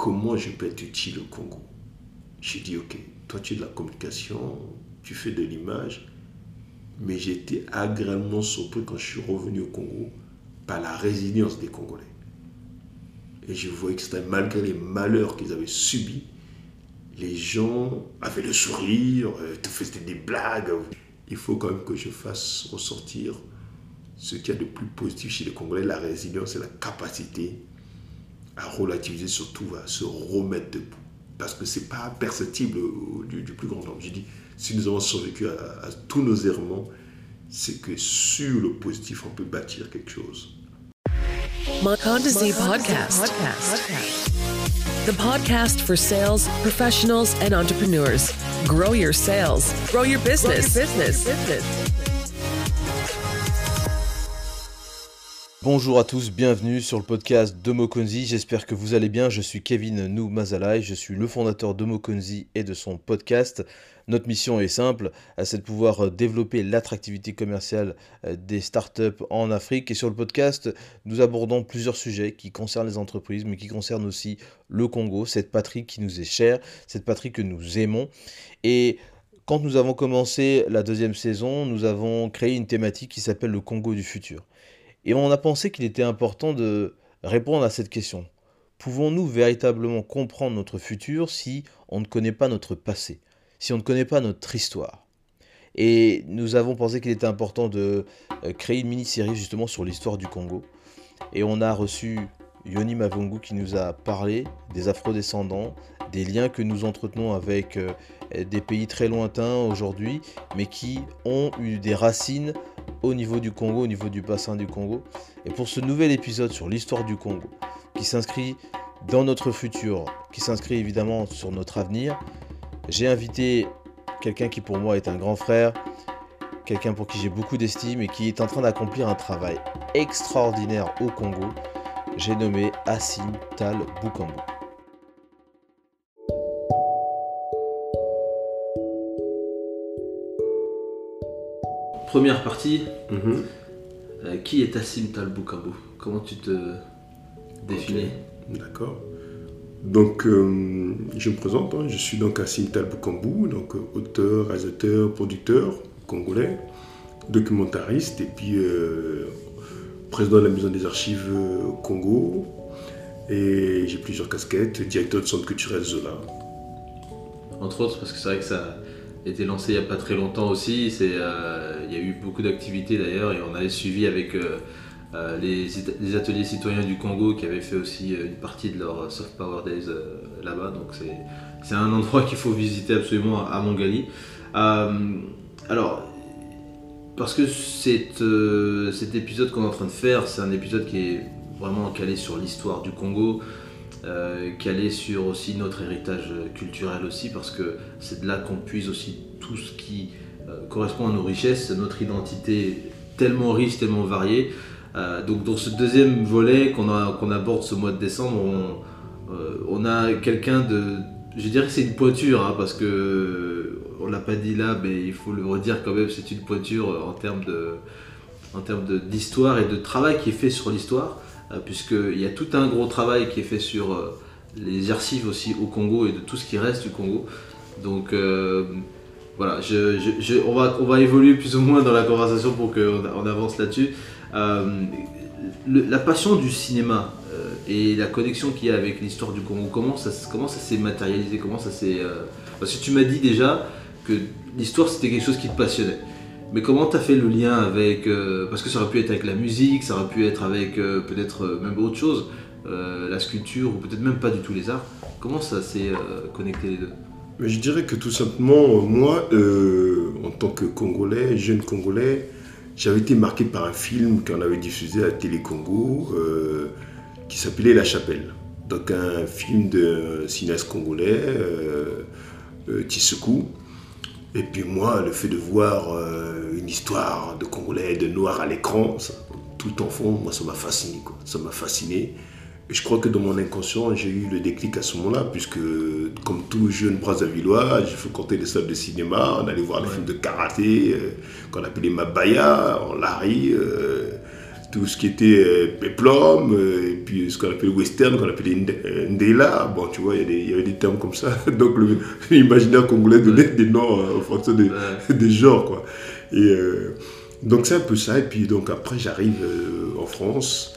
comment je peux être utile au Congo? J'ai dit, ok, toi tu es de la communication, tu fais de l'image, mais été agréablement surpris quand je suis revenu au Congo par la résilience des Congolais. Et je voyais que malgré les malheurs qu'ils avaient subis, les gens avaient le sourire, euh, faisaient des blagues. Il faut quand même que je fasse ressortir ce qu'il y a de plus positif chez les Congolais, la résilience et la capacité à relativiser, surtout à se remettre debout. Parce que ce n'est pas perceptible du, plus grand nombre. Je dis, si nous avons survécu à, à tous nos errements, c'est que sur le positif, on peut bâtir quelque chose. Podcast. The podcast for sales professionals and entrepreneurs. Grow your sales, grow your business. Grow your business. business. Bonjour à tous, bienvenue sur le podcast de Mokonzi. J'espère que vous allez bien. Je suis Kevin Nou Mazalai, je suis le fondateur de Mokonzi et de son podcast. Notre mission est simple, c'est de pouvoir euh, développer l'attractivité commerciale euh, des startups en Afrique. Et sur le podcast, nous abordons plusieurs sujets qui concernent les entreprises, mais qui concernent aussi le Congo, cette patrie qui nous est chère, cette patrie que nous aimons. Et quand nous avons commencé la deuxième saison, nous avons créé une thématique qui s'appelle le Congo du futur. Et on a pensé qu'il était important de répondre à cette question. Pouvons-nous véritablement comprendre notre futur si on ne connaît pas notre passé, si on ne connaît pas notre histoire? Et nous avons pensé qu'il était important de euh, créer une mini-série justement sur l'histoire du Congo. Et on a reçu Yoni Mavungu qui nous a parlé des afrodescendants, des liens que nous entretenons avec euh, des pays très lointains aujourd'hui, mais qui ont eu des racines au niveau du Congo, au niveau du bassin du Congo. Et pour ce nouvel épisode sur l'histoire du Congo, qui s'inscrit dans notre futur, qui s'inscrit évidemment sur notre avenir, j'ai invité quelqu'un qui pour moi est un grand frère, quelqu'un pour qui j'ai beaucoup d'estime et qui est en train d'accomplir un travail extraordinaire au Congo. J'ai nommé Assim Tal Bukambo. Première partie, Mhm. euh, qui est Assim Tal Bukambo Comment tu te définis? D'accord. Donc, euh, je me présente, hein. je suis donc Assim Talbukambou, donc euh, auteur, réalisateur, producteur congolais, documentariste et puis euh, président de la Maison des Archives Congo. Et j'ai plusieurs casquettes, directeur du Centre culturel Zola. Entre autres, parce que c'est vrai que ça a été lancé il n'y a pas très longtemps aussi. C'est, euh, il y a eu beaucoup d'activités d'ailleurs et on avait suivi avec euh, euh, les, ateliers citoyens du Congo qui avaient fait aussi euh, une partie de leur Soft Power Days là-bas. Donc c'est, un endroit qu'il faut visiter absolument à, Mongali. Alors, parce que cet épisode qu'on est en train de faire, c'est un épisode qui est vraiment calé sur l'histoire du Congo, calé sur aussi notre héritage culturel aussi, parce que c'est de là qu'on puise aussi tout ce qui correspond à nos richesses, à notre identité tellement riche, tellement variée. Euh, donc dans ce deuxième volet qu'on aborde ce mois de décembre, on, euh, on a quelqu'un de... Je dirais que c'est une pointure, hein, parce que on l'a pas dit là, mais il faut le redire quand même, c'est une pointure euh, en termes de en termes d'histoire et de travail qui est fait sur l'histoire, euh, puisqu'il y a tout un gros travail qui est fait sur euh, les archives aussi au Congo et de tout ce qui reste du Congo. Donc euh, voilà, on, va, on va évoluer plus ou moins dans la conversation pour qu'on on avance là-dessus. Euh, la passion du cinéma euh, et la connexion qu'il y a avec l'histoire du Congo, comment ça, comment ça s'est matérialisé Comment ça s'est... euh, Parce que tu m'as dit déjà que l'histoire c'était quelque chose qui te passionnait. Mais comment tu as fait le lien avec... parce que ça aurait pu être avec la musique, ça aurait pu être avec peut-être même autre chose, la sculpture ou peut-être même pas du tout les arts. Comment ça s'est connecté les deux? Je dirais que tout simplement, moi, euh, en tant que Congolais, jeune Congolais, j'avais été marqué par un film qu'on avait diffusé à la Télé Congo euh, qui s'appelait La Chapelle. Donc un film de cinéaste congolais, euh, euh. Et puis moi, le fait de voir euh, une histoire de Congolais, de Noirs à l'écran, tout enfant, moi, ça m'a fasciné. Ça m'a fasciné. Je crois que dans mon inconscient, j'ai eu le déclic à ce moment-là, puisque comme tout jeune Brazzavillois, j'ai fréquenté les salles de cinéma, on allait voir les Ouais. films de karaté, euh, qu'on appelait Mabaya, en Larry, euh, tout ce qui était euh, peplum, euh, et puis ce qu'on appelle western, qu'on appelait Nde- ndela. Bon, tu vois, il y, avait des termes comme ça. Donc l'imaginaire congolais donnait des noms en fonction des, Ouais. des genres, quoi. Et donc c'est un peu ça. Et puis donc après, j'arrive en France.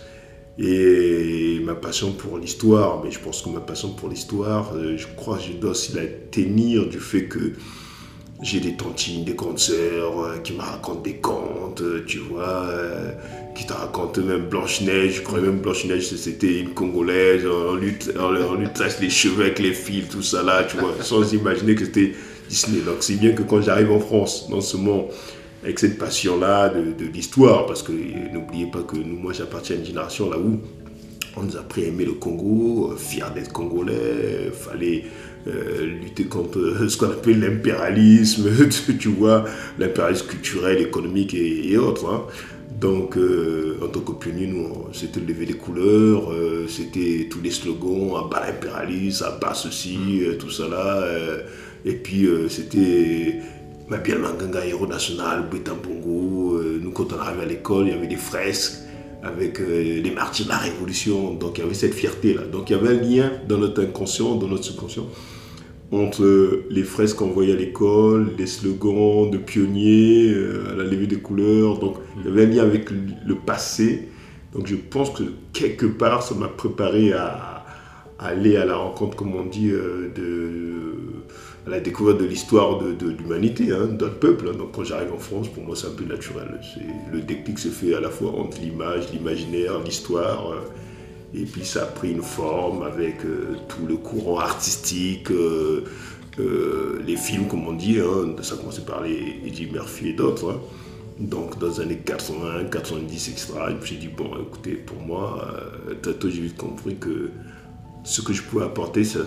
Et ma passion pour l'histoire, mais je pense que ma passion pour l'histoire, euh, je crois que je dois aussi la tenir du fait que j'ai des tantines, des grandes sœurs euh, qui me racontent des contes, euh, tu vois, qui te racontent même Blanche-Neige. Je croyais même Blanche-Neige, c'était une Congolaise, on, lui- on lui trace les cheveux avec les fils, tout ça là, tu vois, sans imaginer que c'était Disney. Donc c'est bien que quand j'arrive en France, non seulement avec cette passion-là de, de l'histoire, parce que euh, n'oubliez pas que nous, moi j'appartiens à une génération là où on nous a appris à aimer le Congo, euh, fier d'être congolais, euh, fallait euh, lutter contre ce qu'on appelle l'impérialisme, tu, vois, l'impérialisme culturel, économique et, et autres. hein. Donc, euh, en tant que pionniers, nous, c'était le lever des couleurs, euh, c'était tous les slogans, à bas l'impérialisme, à bas ceci, tout ça là. et puis, euh, c'était Mabia Manganga, héros national, Bongo. euh, nous, quand on arrivait à l'école, il y avait des fresques avec euh, les martyrs de la Révolution. Donc, il y avait cette fierté-là. Donc, il y avait un lien dans notre inconscient, dans notre subconscient, entre euh, les fresques qu'on voyait à l'école, les slogans de pionniers, la levée des couleurs. Donc, il y avait un lien avec le passé. Donc, je pense que quelque part, ça m'a préparé à, aller à la rencontre, comme on dit, de, à la découverte de l'histoire de, l'humanité, hein, d'un peuple. hein. Donc, quand j'arrive en France, pour moi, c'est un peu naturel. Le déclic se fait à la fois entre l'image, l'imaginaire, l'histoire. euh, et puis ça a pris une forme avec euh, tout le courant artistique, euh, les films comme on dit, hein, ça a commencé par les Eddie Murphy et d'autres. hein. Donc dans les années 80, 90, etc. Je me suis dit, bon écoutez, pour moi, très tôt j'ai vite compris que ce que je pouvais apporter ça,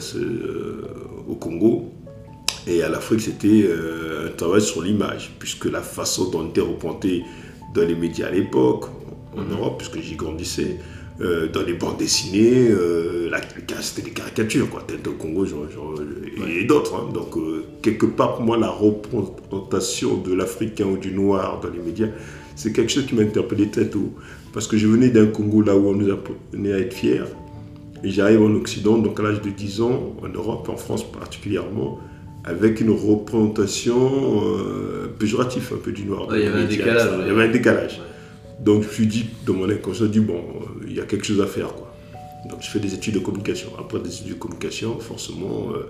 au Congo et à l'Afrique, c'était euh, un travail sur l'image, puisque la façon dont on était représenté dans les médias à l'époque, en Europe, puisque j'y grandissais, euh, dans les bandes dessinées, euh, c'était des caricatures, quoi, Tintin au Congo genre, genre, et, et d'autres. hein. Donc, euh, quelque part, pour moi, la représentation de l'Africain ou du Noir dans les médias, c'est quelque chose qui m'a interpellé très tôt. Parce que je venais d'un Congo là où on nous apprenait à être fiers, et j'arrive en Occident, donc à l'âge de 10 ans, en Europe, en France particulièrement, avec une représentation euh, péjorative un peu du noir. Ouais, il y avait un décalage, etc. ouais. Il y avait un décalage. Ouais. Donc je me suis dit, dans mon inconscient, dit, bon, euh, il y a quelque chose à faire. Quoi. Donc je fais des études de communication. Après des études de communication, forcément, euh,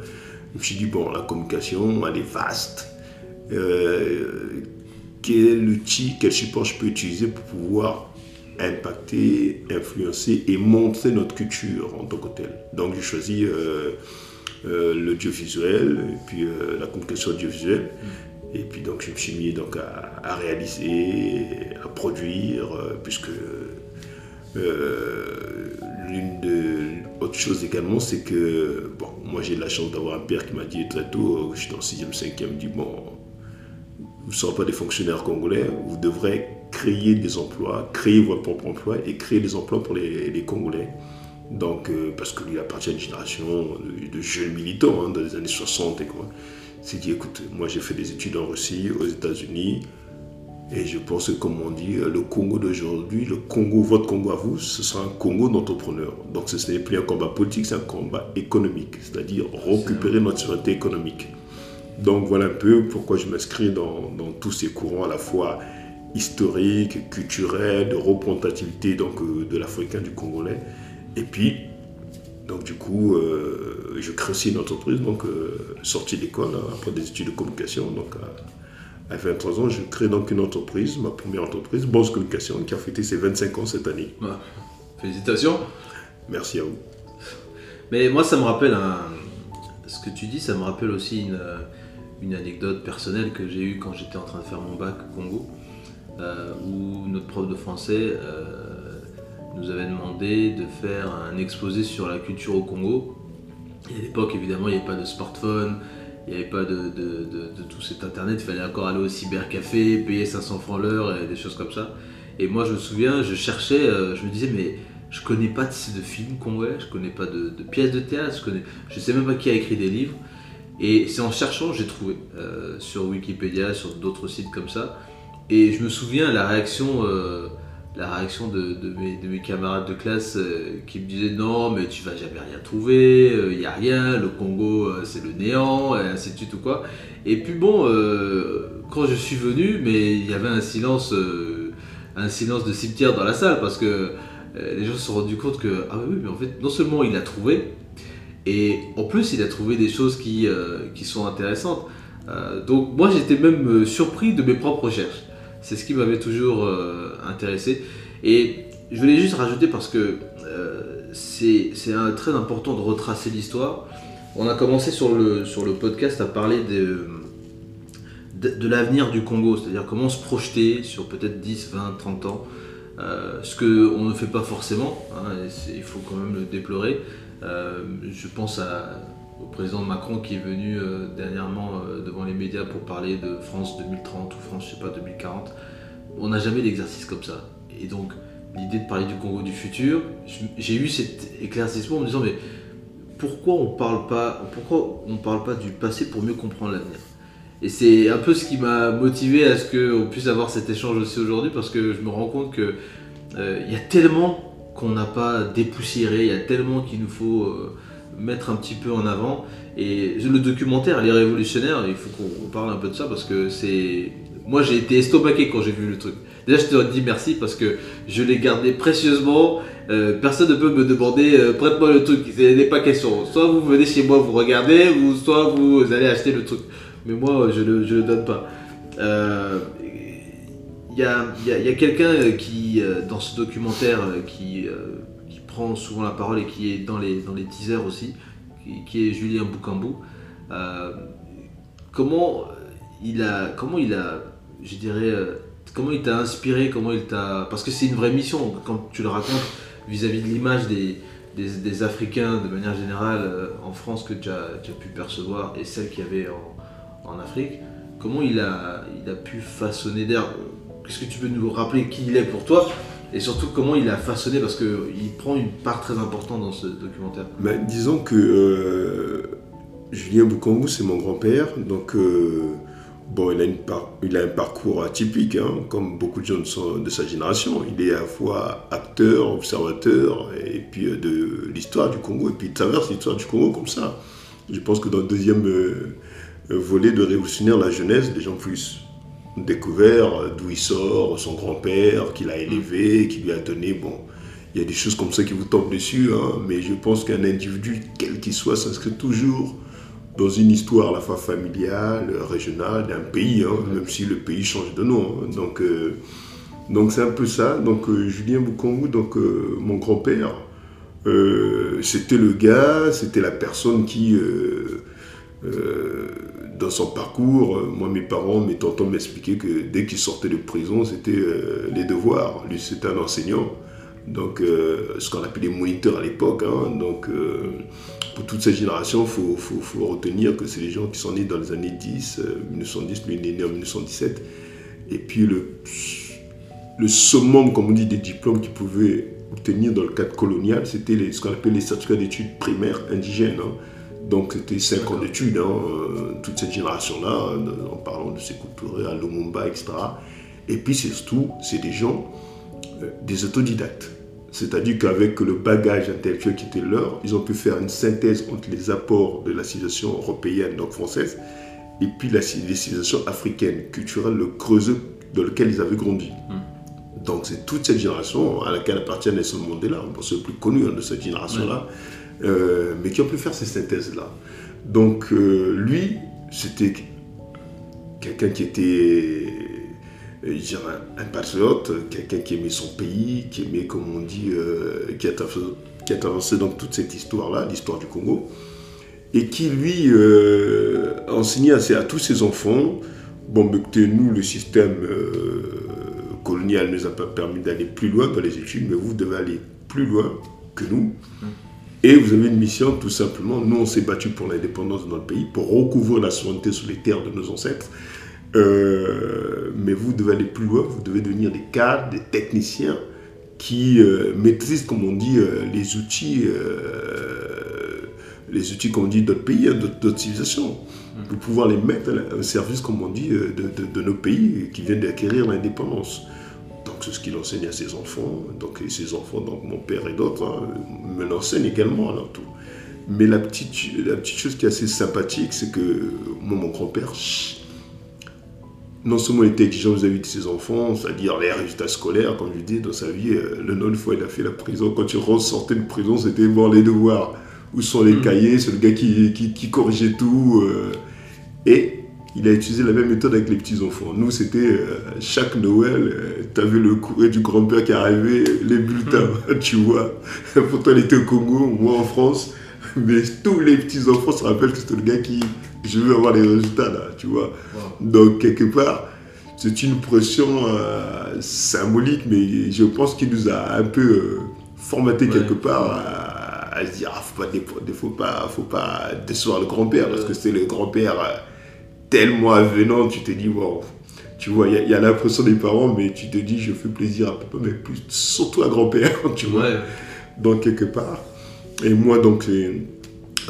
je me suis dit, bon, la communication, elle est vaste. Euh, quel outil, quel support je peux utiliser pour pouvoir impacter, influencer et montrer notre culture en tant que telle? Donc j'ai choisi euh, l'audiovisuel et puis euh, la communication audiovisuelle. Et puis donc je me suis mis donc à, réaliser, à produire, euh, puisque l'une de autre chose également, c'est que bon, moi j'ai la chance d'avoir un père qui m'a dit très tôt, euh, j'étais en 6e, 5e, il me dit bon, vous ne serez pas des fonctionnaires congolais, vous devrez créer des emplois, créer votre propre emploi et créer des emplois pour les Congolais. Donc, euh, parce que lui appartient à une génération de, jeunes militants hein, dans les années 60 et quoi. Il s'est dit, écoute, moi j'ai fait des études en Russie, aux États-Unis, et je pense que, comme on dit, le Congo d'aujourd'hui, le Congo, votre Congo à vous, ce sera un Congo d'entrepreneurs. Donc ce n'est plus un combat politique, c'est un combat économique, c'est-à-dire récupérer notre souveraineté économique. Donc voilà un peu pourquoi je m'inscris dans, dans tous ces courants à la fois historiques, culturels, de représentativité donc, euh, de l'Africain, du Congolais. Et puis, donc du coup, euh, je crée aussi une entreprise, donc euh, sortie d'école, hein, après des études de communication. Donc à, à 23 ans, je crée donc une entreprise, ma première entreprise, Boss Communication, qui a fêté ses 25 ans cette année. Ouais. Félicitations. Merci à vous. Mais moi, ça me rappelle un... Ce que tu dis, ça me rappelle aussi une, une anecdote personnelle que j'ai eue quand j'étais en train de faire mon bac au Congo, euh, où notre prof de français euh, nous avait demandé de faire un exposé sur la culture au Congo. Et à l'époque, évidemment, il n'y avait pas de smartphone, il n'y avait pas de, tout cet internet, il fallait encore aller au cybercafé, payer 500 francs l'heure et des choses comme ça. Et moi, je me souviens, je cherchais, euh, je me disais, mais je connais pas de, films congolais, je connais pas de, pièces de théâtre, je je sais même pas qui a écrit des livres. Et c'est en cherchant j'ai trouvé euh, sur Wikipédia, sur d'autres sites comme ça. Et je me souviens la réaction euh, la réaction de, mes, camarades de classe euh, qui me disaient non mais tu vas jamais rien trouver, il euh, n'y a rien, le Congo euh, c'est le néant, et ainsi de suite ou quoi. Et puis bon, quand je suis venu, mais il y avait un silence, un silence de cimetière dans la salle parce que les gens se sont rendus compte que ah oui mais en fait non seulement il a trouvé, et en plus il a trouvé des choses qui, qui sont intéressantes. donc moi j'étais même surpris de mes propres recherches. C'est ce qui m'avait toujours euh, intéressé. Et je voulais juste rajouter parce que euh, c'est très important de retracer l'histoire. On a commencé sur le, sur le podcast à parler de, de, l'avenir du Congo, c'est-à-dire comment se projeter sur peut-être 10, 20, 30 ans. Euh, ce qu'on ne fait pas forcément, hein, il faut quand même le déplorer. je pense à, au président Macron qui est venu euh, dernièrement euh, devant les médias pour parler de France 2030 ou France, je sais pas, 2040. On n'a jamais d'exercice comme ça. Et donc, l'idée de parler du Congo du futur, j'ai eu cet éclaircissement en me disant, mais pourquoi on parle pas, pourquoi on parle pas du passé pour mieux comprendre l'avenir? Et c'est un peu ce qui m'a motivé à ce qu'on puisse avoir cet échange aussi aujourd'hui, parce que je me rends compte que euh, il y a tellement qu'on n'a pas dépoussiéré, il y a tellement qu'il nous faut mettre un petit peu en avant. Et le documentaire, il est révolutionnaire, il faut qu'on parle un peu de ça parce que c'est. Moi, j'ai été estomaqué quand j'ai vu le truc. Déjà, je te dis merci parce que je l'ai gardé précieusement. Euh, personne ne peut me demander euh, prête-moi le truc. Ce n'est pas question. Soit vous venez chez moi, vous regardez, ou soit vous allez acheter le truc. Mais moi, je ne le, le, donne pas. Euh, il y a, y a quelqu'un qui, dans ce documentaire, qui souvent la parole et qui est dans les, dans les teasers aussi, qui, est Julien Boukambou. Euh, comment il a, comment il a, je dirais, euh, comment il t'a inspiré, comment il t'a, parce que c'est une vraie mission quand tu le racontes vis-à-vis de l'image des, des, Africains de manière générale euh, en France que tu as, tu as, pu percevoir et celle qu'il y avait en, en, Afrique. Comment il a, il a pu façonner d'air Qu'est-ce que tu peux nous rappeler qui il est pour toi et surtout comment il a façonné, parce qu'il prend une part très importante dans ce documentaire. Disons que euh, Julien Boukambu, c'est mon grand-père, donc euh, bon, il a, une il a un parcours atypique, hein, comme beaucoup de gens de, sa génération. Il est à la fois acteur, observateur, et puis euh, de l'histoire du Congo, et puis il traverse l'histoire du Congo comme ça. Je pense que dans le deuxième volet de Révolutionnaire la jeunesse, les gens plus découvert d'où il sort, son grand-père, qui l'a élevé, qui lui a donné, bon, il y a des choses comme ça qui vous tombent dessus, hein, mais je pense qu'un individu, quel qu'il soit, s'inscrit toujours dans une histoire à la fois familiale, régionale, d'un pays, hein, même si le pays change de nom. Hein. donc, euh, donc c'est un peu ça. Donc euh, Julien Bukongu, donc euh, mon grand-père, c'était le gars, c'était la personne qui dans son parcours, euh, moi, mes parents, mes tontons m'expliquaient que dès qu'il sortait de prison, c'était euh, les devoirs. Lui, c'était un enseignant. Donc, euh, ce qu'on appelait moniteurs à l'époque. Hein. donc, pour toute cette génération, il faut, retenir que c'est les gens qui sont nés dans les années 10, 1910, lui, il est né en 1917. Et puis, le, le summum, comme on dit, des diplômes qu'ils pouvaient obtenir dans le cadre colonial, c'était ce qu'on appelle les certificats d'études primaires indigènes. Hein. Donc c'était 5 ans d'études, hein, euh, toute cette génération-là, en parlant de ces Touré, à Lumumba, etc. Et puis surtout, c'est des gens, euh, des autodidactes. C'est-à-dire qu'avec le bagage intellectuel qui était leur, ils ont pu faire une synthèse entre les apports de la civilisation européenne, donc française, et puis la, civilisation africaine, culturelle, le creuset dans lequel ils avaient grandi. Hmm. Donc c'est toute cette génération à laquelle appartient Nelson Mandela, c'est le plus connu hein, de cette génération-là. Euh, mais qui ont pu faire ces synthèses-là. Donc euh, lui, c'était quelqu'un qui était euh, un, patriote, quelqu'un qui aimait son pays, qui aimait, comme on dit, qui, a, qui, a, avancé dans toute cette histoire-là, l'histoire du Congo, et qui, lui, enseignait à, à, tous ses enfants, bon, écoutez, nous, le système colonial ne nous a pas permis d'aller plus loin dans les études, mais vous devez aller plus loin que nous. Et vous avez une mission, tout simplement. Nous, on s'est battu pour l'indépendance de notre pays, pour recouvrir la souveraineté sur les terres de nos ancêtres. Euh, mais vous devez aller plus loin, vous devez devenir des cadres, des techniciens qui euh, maîtrisent, comme on dit, euh, les outils, les outils, comme on dit, d'autres pays, hein, d'autres civilisations, mm. pour pouvoir les mettre au service, comme on dit, de, de nos pays qui viennent d'acquérir l'indépendance. Donc j'écoute ce qu'il enseigne à ses enfants. Donc, et ses enfants, donc mon père et d'autres, hein, me l'enseignent également à tout. Mais la petite, la petite chose qui est assez sympathique, c'est que moi, mon grand-père, non seulement il était exigeant vis-à-vis de ses enfants, c'est-à-dire les résultats scolaires, comme je dis, dans sa vie, euh, le nombre de fois il a fait la prison. Quand tu sortais de prison, c'était bon les devoirs. Où sont les mm. cahiers? C'est le gars qui, qui, corrigeait tout. Euh. et il a utilisé la même méthode avec les petits-enfants. Nous, c'était euh, chaque Noël, tu avais le courrier du grand-père qui arrivait, les bulletins, mm. tu vois. Pourtant, il était au Congo, moi en France. Mais tous les petits-enfants se rappellent que c'était le gars qui, je veux avoir les résultats là, tu vois. Donc, quelque part, c'est une pression euh, symbolique, mais je pense qu'il nous a un peu euh, formaté quelque part à, se dire, ah, faut pas, faut pas, faut pas décevoir le grand-père, parce que c'est le grand-père euh, tellement avenant, tu te dis, wow. Tu vois, il y, a, l'impression des parents, mais tu te dis, je fais plaisir à papa, mais plus, surtout à grand-père, tu vois. Donc, quelque part. Et moi, donc,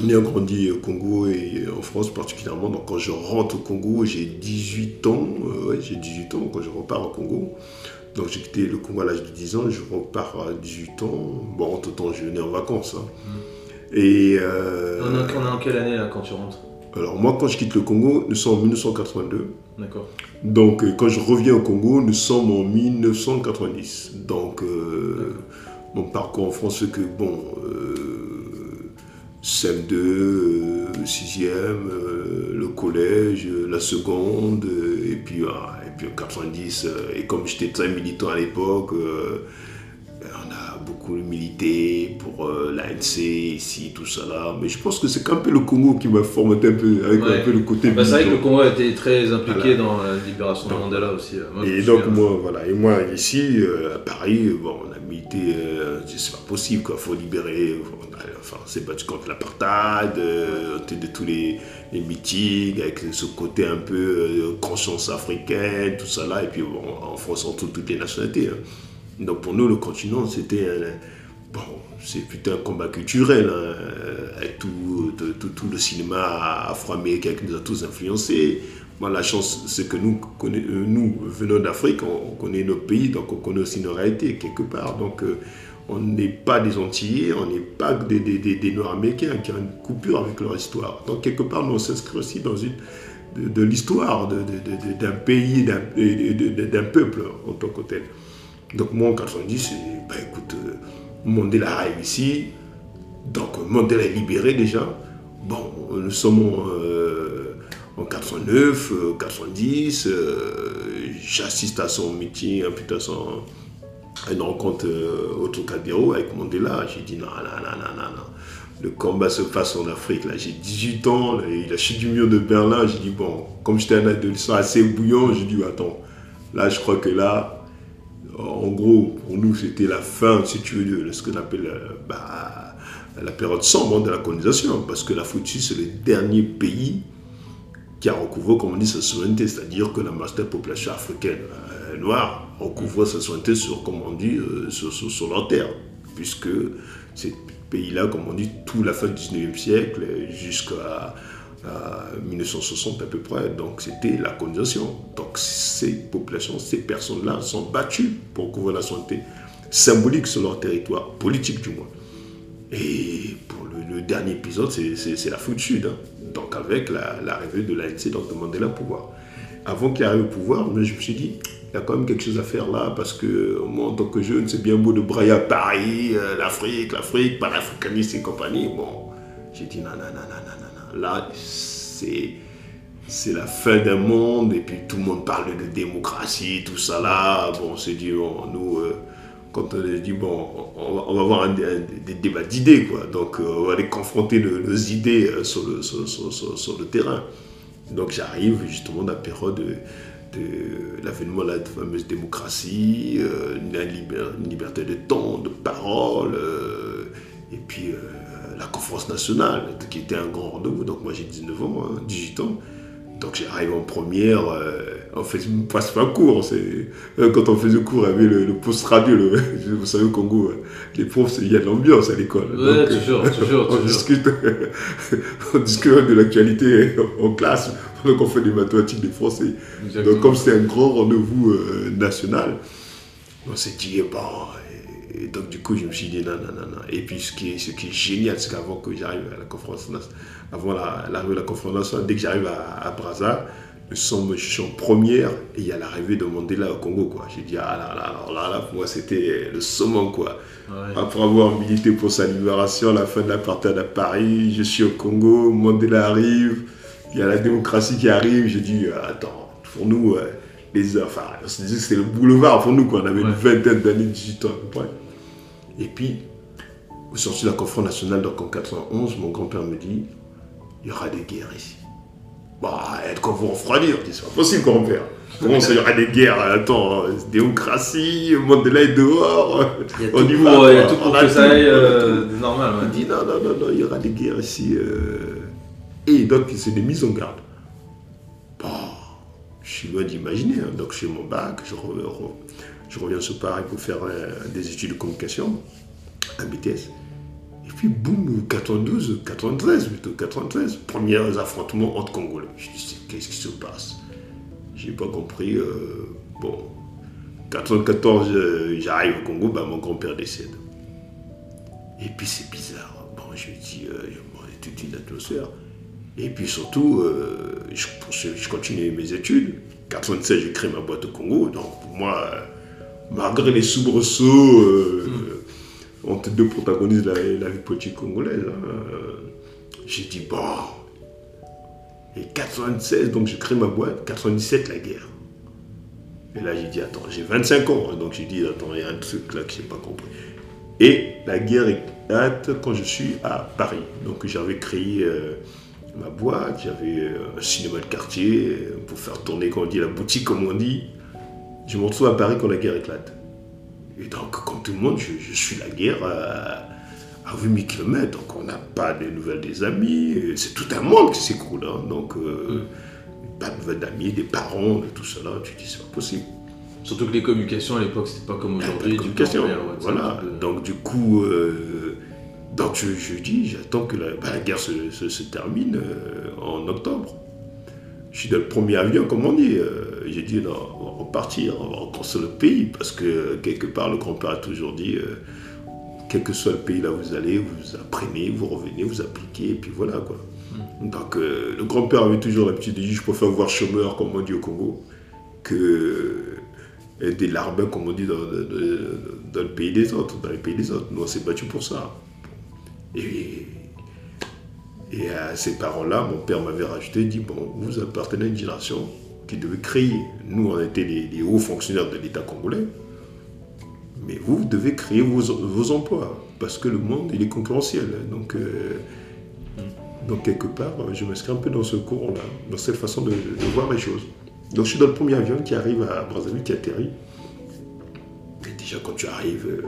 on a grandi au Congo et en France particulièrement. Donc quand je rentre au Congo, j'ai 18 ans. Euh, j'ai 18 ans quand je repars au Congo. Donc j'ai quitté le Congo à l'âge de 10 ans, je repars à 18 ans. Bon, en tout temps, je venais en vacances. Hein. Mm. Et, euh, on, est, en quelle année là quand tu rentres? Alors moi, quand je quitte le Congo, nous sommes en 1982. D'accord. Donc euh, quand je reviens au Congo, nous sommes en 1990. Donc mon parcours en France, c'est que bon CM2, 6e, euh, le collège, la seconde, et puis, ah, et puis en 90, euh, et comme j'étais très militant à l'époque, euh, beaucoup milité pour l'ANC ici, tout ça là. Mais je pense que c'est un peu le Congo qui m'a formaté un peu, avec un peu le côté bah, C'est vrai que le Congo a été très impliqué dans la libération de Mandela aussi. et donc moi, voilà, et moi ici, à Paris, bon, on a milité, c'est pas possible, il faut libérer, enfin, on s'est battu contre l'apartheid, euh, de tous les, meetings, avec ce côté un peu euh, conscience africaine, tout ça là, et puis en France, on trouve toutes les nationalités. Hein. Donc pour nous, le continent, c'était bon, c'est plutôt un combat culturel, hein, avec tout, tout, le cinéma afro-américain qui nous a tous influencés. Moi, la chance, c'est que nous, euh, nous venons d'Afrique, on, connaît nos pays, donc on connaît aussi nos réalités quelque part. Donc, on n'est pas des Antillais, on n'est pas des, des, Noirs américains qui ont une coupure avec leur histoire. Donc quelque part, nous on s'inscrit aussi dans une, de, l'histoire d'un pays, d'un peuple en tant que tel. Donc moi en 90, ben, écoute, euh, Mandela arrive ici, donc Mandela est libéré déjà. Bon, nous sommes en, 89, 90, euh, euh, j'assiste à son meeting, à son une rencontre euh, au Trocadéro avec Mandela. J'ai dit non, non, non, non, non, non. Le combat se passe en Afrique. Là, j'ai 18 ans, il a chute du mur de Berlin. J'ai dit bon, comme j'étais un adolescent assez bouillant, j'ai dit attends, là, je crois que là, en gros, pour nous, c'était la fin, si tu veux, de ce qu'on appelle euh, bah, la période sombre de la colonisation, parce que l'Afrique c'est le dernier pays qui a recouvré, comme on dit, sa souveraineté, c'est-à-dire que la majeure population africaine euh, noire recouvre sa souveraineté sur, comme on dit, euh, sur, terre, puisque ces pays-là, comme on dit, tout la fin du 19e siècle jusqu'à 1960 à peu près, donc c'était la colonisation. Donc ces populations, ces personnes-là sont battues pour couvrir la souveraineté symbolique sur leur territoire, politique du moins. Et pour le, dernier épisode, c'est l'Afrique du Sud. Hein. Donc avec l'arrivée de l'ANC, donc de Mandela pouvoir. Avant qu'il arrive au pouvoir, je me suis dit, il y a quand même quelque chose à faire là, parce que moi, en tant que jeune, c'est bien beau de brailler à Paris, euh, l'Afrique, l'Afrique, panafricaniste et compagnie. Bon, j'ai dit, non, non, non, non, là, c'est c'est la fin d'un monde, et puis tout le monde parle de démocratie, tout ça là. Bon, on s'est dit, nous, euh, quand on a dit, bon, on va, avoir des débats d'idées, quoi. Donc, euh, on va aller confronter nos, idées euh, sur le, terrain. Donc, j'arrive justement dans la période de, l'avènement de la fameuse démocratie, euh, une, liberté de temps, de parole, et puis la conférence nationale, qui était un grand rendez-vous. Donc, moi, j'ai 19 ans, 18 hein, ans. Donc j'arrive en première, euh, on fait passe pas cours. Euh, quand on faisait cours, il y avait le, post-radio. vous savez au Congo, euh, les profs, il y a de l'ambiance à l'école. Ouais, toujours, toujours, on, Discute, on discute de l'actualité en classe pendant qu'on fait des mathématiques, des français. Donc comme c'est un grand rendez-vous national, On s'est dit, bon. Et, donc, du coup, je me suis dit, non, non, non, non. Et puis, ce qui est, ce qui est génial, c'est qu'avant que j'arrive à la conférence, avant l'arrivée de la conférence, dès que j'arrive à, à Brazza, je suis en première et il y a l'arrivée de Mandela au Congo. quoi. J'ai dit, ah là là, là, là, pour moi, c'était le summum. quoi. Après avoir milité pour sa libération, la fin de l'apartheid à Paris, je suis au Congo, Mandela arrive, il y a la démocratie qui arrive. J'ai dit, attends, pour nous, les, enfin, on se disait que c'était le boulevard pour nous. Quoi. On avait une vingtaine d'années, 18 ans à peu près. Et puis, au sorti de la conférence nationale, donc en 91, mon grand-père me dit, il y aura des guerres ici. Bah, être qu'on vous refroidir, c'est pas possible, grand-père. Comment ça, il y aura des guerres Attends, démocratie, Mandela est dehors. Il y a tout, pour, il y a tout pour que ça aille euh, normal. Ouais. Il dit non, non, non, non, il y aura des guerres ici. Euh... Et donc, c'est des mises en garde. Bon, je suis loin d'imaginer. Hein. Donc, je fais mon bac, je, re, re, je reviens sur Paris pour faire euh, des études de communication, un BTS. Et puis, boum, 92, 93, plutôt 93, premiers affrontements entre Congolais. Je dis, qu'est-ce qui se passe? J'ai pas compris. Euh, bon, 94, euh, j'arrive au Congo, bah, mon grand-père décède. Et puis, c'est bizarre. Bon, je me dis, euh, bon, toute une atmosphère. Et puis surtout, euh, je, je, continue mes études. 96, j'ai créé ma boîte au Congo. Donc, pour moi, malgré les soubresauts, euh, entre deux protagonistes de la, vie politique congolaise, hein, j'ai dit, bon. Et 96, donc j'ai créé ma boîte. 97, la guerre. Et là, j'ai dit, attends, j'ai 25 ans. Hein, donc j'ai dit, attends, il y a un truc là que je n'ai pas compris. Et la guerre éclate quand je suis à Paris. Donc j'avais créé euh, ma boîte, j'avais un cinéma de quartier pour faire tourner, comme on dit, la boutique, comme on dit. Je me retrouve à Paris quand la guerre éclate. Et donc, comme tout le monde, je, je suis la guerre à, à 8000 km. Donc, on n'a pas de nouvelles des amis. C'est tout un monde qui s'écroule. Hein. Donc, euh, mm. pas de nouvelles d'amis, des parents, de tout cela. Tu dis, c'est pas possible. Surtout que les communications à l'époque, c'était pas comme aujourd'hui. Communication, voilà. Donc, du coup. Euh, donc je, je dis, j'attends que la, bah, la guerre se, se, se termine euh, en octobre. Je suis dans le premier avion, comme on dit. Euh, J'ai dit, non, on va repartir, on va reconstruire le pays, parce que quelque part, le grand-père a toujours dit, euh, quel que soit le pays là où vous allez, vous apprenez, vous revenez, vous appliquez, et puis voilà quoi. Mm. Donc le grand-père avait toujours l'habitude de dire, je préfère voir chômeur, comme on dit au Congo, que des larbins, comme on dit dans, dans, dans, le pays des autres, dans les pays des autres. Nous, on s'est battu pour ça. Et, et à ces parents-là, mon père m'avait rajouté, dit, bon, vous appartenez à une génération qui devait créer. Nous, on était les, hauts fonctionnaires de l'État congolais. Mais vous, vous devez créer vos, emplois, parce que le monde, il est concurrentiel. Donc, euh, donc quelque part, je m'inscris un peu dans ce courant-là, dans cette façon de, de, voir les choses. Donc je suis dans le premier avion qui arrive à Brazzaville, qui atterrit. Et déjà, quand tu arrives,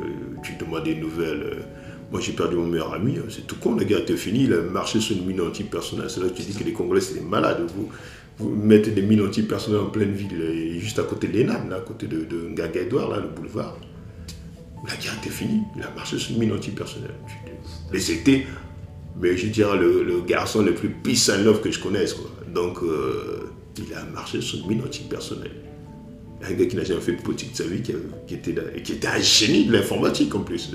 tu demandes des nouvelles. Moi, j'ai perdu mon meilleur ami, c'est tout con, la guerre était finie, il a marché sur une mine antipersonnelle. C'est là que tu dis que les Congolais, c'est des malades. Vous, vous mettez des mines antipersonnelles en pleine ville, et juste à côté de l'ENAM, à côté de, de Ngaga Edouard, là, le boulevard. La guerre était finie, il a marché sur une mine antipersonnelle. Et c'était, mais je dirais, le, garçon le plus peace love que je connaisse. Donc, euh, il a marché sur une mine antipersonnelle. Un gars qui n'a jamais fait de politique de sa vie, qui, qui, était, qui était un génie de l'informatique en plus.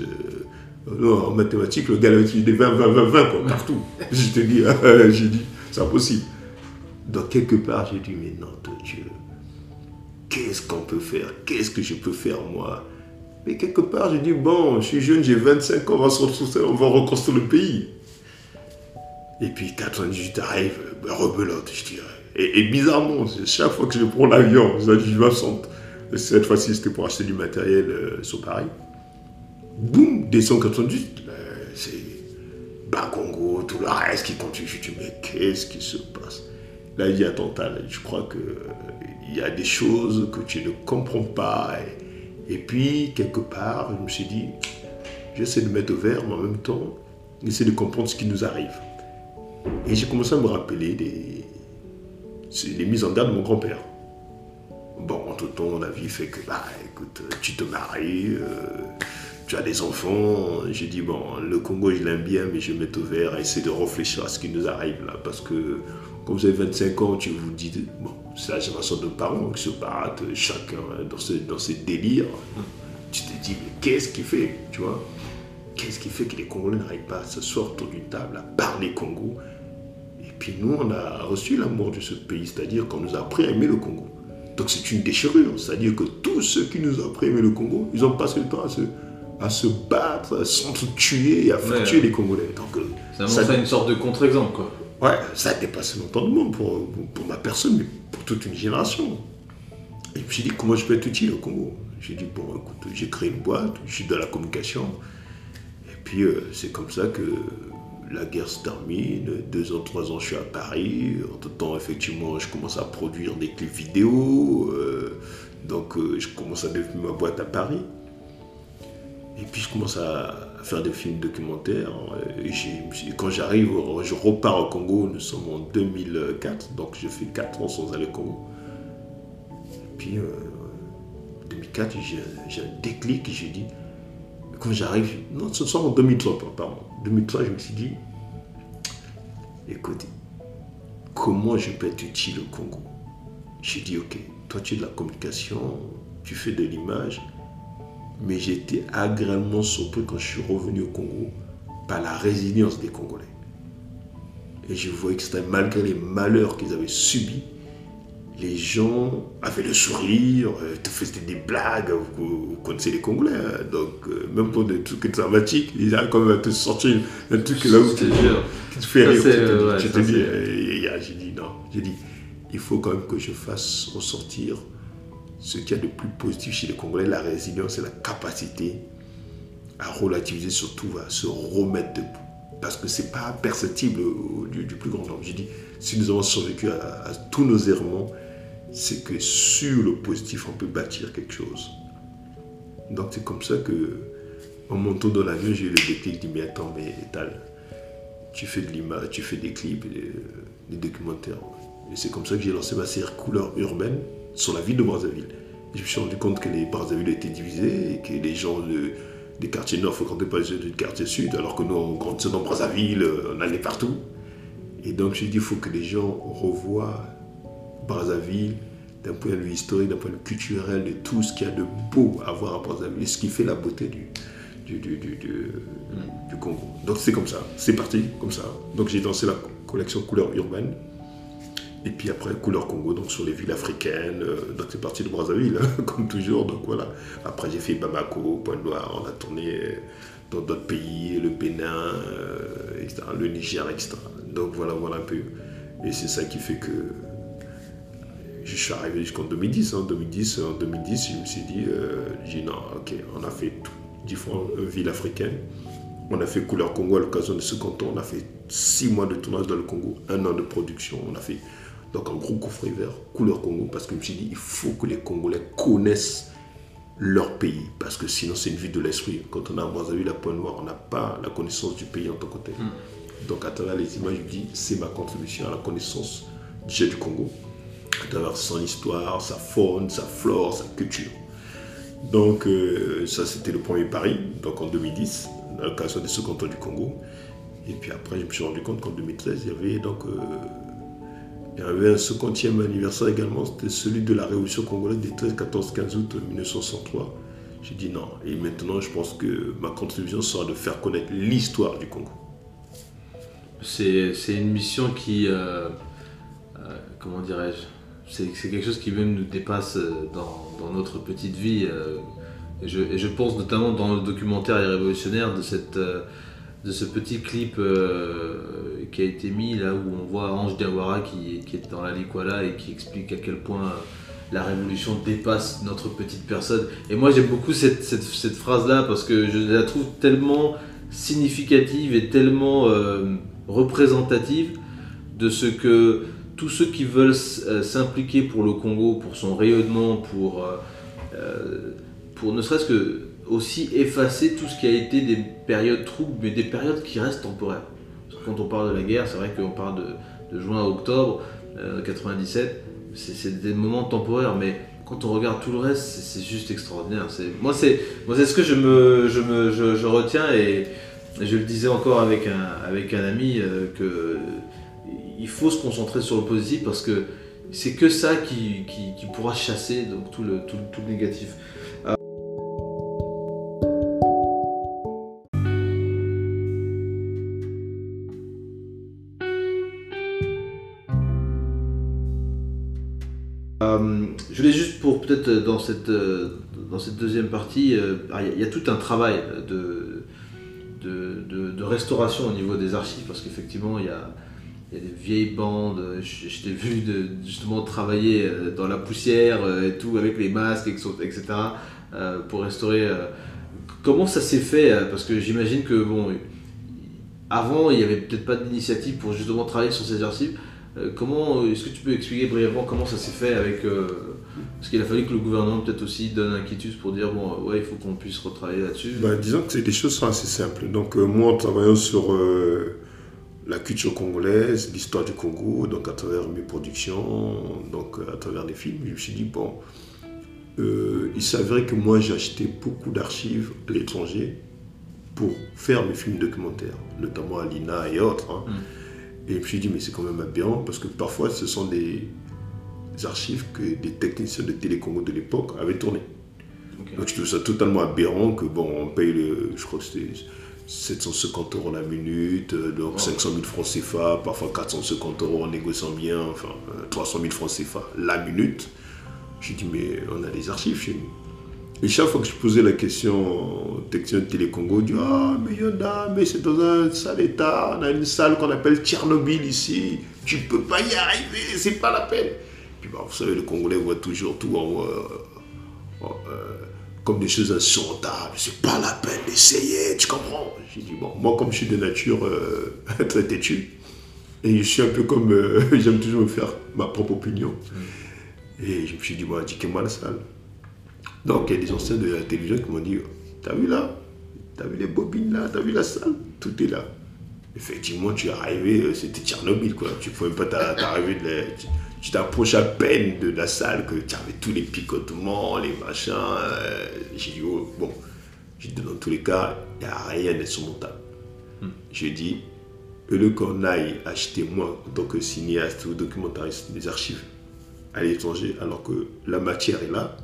En mathématiques, le gars avait des 20, 20, 20, 20, quoi, partout. je te dis, j'ai dit, c'est impossible. Donc, quelque part, j'ai dit, mais non, de Dieu, qu'est-ce qu'on peut faire? Qu'est-ce que je peux faire, moi? Mais quelque part, j'ai dit, bon, je suis jeune, j'ai 25 ans, on va, se on va reconstruire le pays. Et puis, 98 arrive, ben, rebelote, je dirais. Et, et, bizarrement, chaque fois que je prends l'avion, je m'absente. Cette fois-ci, c'était pour acheter du matériel euh, sur Paris boum, descend 98, c'est Bakongo, tout le reste qui continue. Je dis, mais qu'est-ce qui se passe? Là, il y a total. Je crois qu'il y a des choses que tu ne comprends pas. Et, puis, quelque part, je me suis dit, j'essaie de mettre au vert, mais en même temps, j'essaie de comprendre ce qui nous arrive. Et j'ai commencé à me rappeler des mises en garde de mon grand-père. Bon, en tout temps, la vie fait que, bah, écoute, tu te maries. Euh, tu des enfants. J'ai dit, bon, le Congo, je l'aime bien, mais je vais mettre au vert et essayer de réfléchir à ce qui nous arrive là. Parce que quand vous avez 25 ans, tu vous dites, bon, c'est la génération de parents qui se battent, chacun dans ses, dans délires. tu te dis, mais qu'est-ce qui fait, tu vois? Qu'est-ce qui fait que les Congolais n'arrivent pas à s'asseoir autour d'une table, à parler Congo? Et puis nous, on a reçu l'amour de ce pays, c'est-à-dire qu'on nous a appris à aimer le Congo. Donc c'est une déchirure, c'est-à-dire que tous ceux qui nous ont appris à aimer le Congo, ils ont passé le temps à se, à se battre, à s'entretuer, à faire Ouais. tuer les Congolais. Donc, euh, Ça ça- une sorte de contre-exemple, quoi. Ouais, ça a dépassé l'entendement pour, pour ma personne, mais pour toute une génération. Et je me suis dit, comment je peux être utile au Congo? J'ai dit, bon, écoute, j'ai créé une boîte, je suis dans la communication. Et puis, euh, c'est comme ça que la guerre se termine. Deux ans, trois ans, je suis à Paris. Entre-temps, effectivement, je commence à produire des clips vidéo. euh, donc, euh, je commence à développer ma boîte à Paris. Et puis je commence à faire des films documentaires. Et quand j'arrive, je repars au Congo, nous sommes en 2004, donc je fais 4 ans sans aller au Congo. Et puis, en 2004, j'ai un déclic j'ai dit, quand j'arrive, non, ce soir en 2003, pardon, 2003, je me suis dit, écoute, comment je peux être utile au Congo? J'ai dit, ok, toi tu es de la communication, tu fais de l'image, mais été agréablement surpris quand je suis revenu au Congo par la résilience des Congolais. Et je voyais que malgré les malheurs qu'ils avaient subis, les gens avaient le sourire, euh, te faisaient des blagues, vous, vous connaissez les Congolais, hein, donc euh, même pour des trucs dramatiques, ils arrivent quand même à te sortir un truc là où Je tu, te Ça, rire. tu te dis- euh, euh, euh, j'ai dit non, j'ai dit, il faut quand même que je fasse ressortir ce qu'il y a de plus positif chez les Congolais, la résilience et la capacité à relativiser, surtout à se remettre debout. Parce que c'est pas perceptible au- du, du plus grand nombre. J'ai dit, si nous avons survécu à, tous nos errements, c'est que sur le positif, on peut bâtir quelque chose. Donc c'est comme ça que, en montant dans l'avion, j'ai eu le déclic, je dis, mais attends, mais Tal, tu fais de tu fais des clips, des, des documentaires. Et c'est comme ça que j'ai lancé ma série Couleur urbaine sur la ville de Brazzaville. Je me suis rendu compte que les Brazzaville étaient divisés que les gens de- des quartiers nord fréquentaient pas les gens du quartier sud, alors que nous, on grandissait dans Brazzaville, euh, on allait partout. Et donc j'ai dit, il faut que les gens revoient Brazzaville d'un point de vue historique, d'un point de vue culturel, de tout ce qu'il y a de beau à voir à Brazzaville, ce qui fait la beauté du Congo. Donc c'est comme ça, c'est parti comme ça. Donc j'ai lancé la collection Couleur urbaine, et puis après Couleur Congo, donc sur les villes africaines, euh, donc c'est parti de Brazzaville, hein, comme toujours, donc voilà. Après j'ai fait Bamako, Pointe-Noire, on a tourné euh, dans d'autres pays, le Bénin, euh, etc., le Niger, etc. Donc voilà, voilà un peu. Et c'est ça qui fait que je suis arrivé jusqu'en 2010. En 2010, en 2010, je me suis dit, j'ai non, ok, on a fait tout, différentes villes africaines. On a fait Couleur Congo à l'occasion de ce canton. On a fait six mois de tournage dans le Congo, un an de production. On a fait donc un gros coffret vert, Couleur Congo, parce que je me suis dit, il faut que les Congolais connaissent leur pays, parce que sinon c'est une vie de l'esprit. Quand on a à Brazzaville, à Pointe-Noire, on n'a pas la connaissance du pays en tant que tel. Donc à travers les images, je me dis, c'est ma contribution à la connaissance déjà du Congo, à travers son histoire, sa faune, sa flore, sa culture. Donc euh, ça c'était le premier pari, donc en 2010, à l'occasion de ce canton du Congo. Et puis après, je me suis rendu compte qu'en 2013, il y avait donc euh, il y avait un 50e anniversaire également, c'était celui de la révolution congolaise des 13, 14, 15 août 1963. J'ai dit non. Et maintenant, je pense que ma contribution sera de faire connaître l'histoire du Congo. C'est une mission qui, euh, euh, comment dirais-je, c'est quelque chose qui même nous dépasse euh, dans, dans notre petite vie. et, je, je pense notamment dans le documentaire Les Révolutionnaires de, cette, de ce petit clip qui a été mis là où on voit Ange Diawara qui, est dans la Likwala et qui explique à quel point euh, la révolution dépasse notre petite personne. Et moi j'aime beaucoup cette, phrase-là parce que je la trouve tellement significative et tellement euh, représentative de ce que tous ceux qui veulent euh, s'impliquer pour le Congo, pour son rayonnement, pour, pour ne serait-ce que aussi effacer tout ce qui a été des périodes troubles, mais des périodes qui restent temporaires. Quand on parle de la guerre, c'est vrai qu'on parle de, de juin à octobre euh, 97, c'est des moments temporaires, mais quand on regarde tout le reste, c'est juste extraordinaire. Moi, c'est ce que je, me, je, me, je, retiens et je le disais encore avec un, avec un ami euh, que il faut se concentrer sur le positif parce que c'est que ça qui, qui, qui pourra chasser donc tout le, tout, tout le négatif. Dans cette, dans cette deuxième partie, ah, il y, a tout un travail de, restauration au niveau des archives parce qu'effectivement il y a, y a, des vieilles bandes, je, t'ai vu justement travailler dans la poussière et tout avec les masques, etc. pour restaurer. Comment ça s'est fait Parce que j'imagine que bon, avant il n'y avait peut-être pas d'initiative pour justement travailler sur ces archives. Euh, comment, est-ce que tu peux expliquer brièvement comment ça s'est fait avec. Euh, parce qu'il a fallu que le gouvernement peut-être aussi donne un quitus pour dire bon, ouais, il faut qu'on puisse retravailler là-dessus. Bah, disons que les choses sont assez simples. Donc, euh, moi, en travaillant sur la culture congolaise, l'histoire du Congo, donc à travers mes productions, donc à travers les films, je me suis dit bon, il s'avérait que moi, j'ai acheté beaucoup d'archives à l'étranger pour faire mes films documentaires, notamment à l'INA et autres. Hein. Mm. Et je me suis dit, mais c'est quand même aberrant parce que parfois ce sont des archives que des techniciens de Télécom de l'époque avaient tournées. Donc je trouve ça totalement aberrant que, bon, on paye, le, je crois que c'était 750 euros la minute, euh, donc 500 000 francs CFA, parfois 450 euros en négociant bien, enfin 300 euh, 000 francs CFA la minute. J'ai dit, mais on a des archives chez nous. Et chaque fois que je posais la question au technicien de Télécongo, il dit Ah, mais Yonda, mais c'est dans un sale état, on a une salle qu'on appelle Tchernobyl ici, tu peux pas y arriver, c'est pas la peine. Puis bah, vous savez, le Congolais voit toujours tout en, euh, euh, comme des choses insurmontables, c'est pas la peine d'essayer, tu comprends? J'ai dit Bon, moi, comme je suis de nature euh, très têtue, et je suis un peu comme, j'aime toujours me faire ma propre opinion. Mm. Et je me suis dit Bon, indiquez-moi la salle. Donc il y a des anciens de la télévision qui m'ont dit T'as vu là? T'as vu les bobines là? T'as vu la salle? Tout est là. Effectivement, tu es arrivé, c'était Tchernobyl quoi. Tu ne pouvais pas t'arriver de tu t'approches à peine de la salle que tu avais tous les picotements, les machins. Euh, j'ai dit, oh, bon, j'ai dit, dans tous les cas, il n'y a rien d'insurmontable. Hmm. J'ai dit, au lieu qu'on aille acheter moi, en tant que cinéaste ou documentariste, des archives à l'étranger, alors que la matière est là,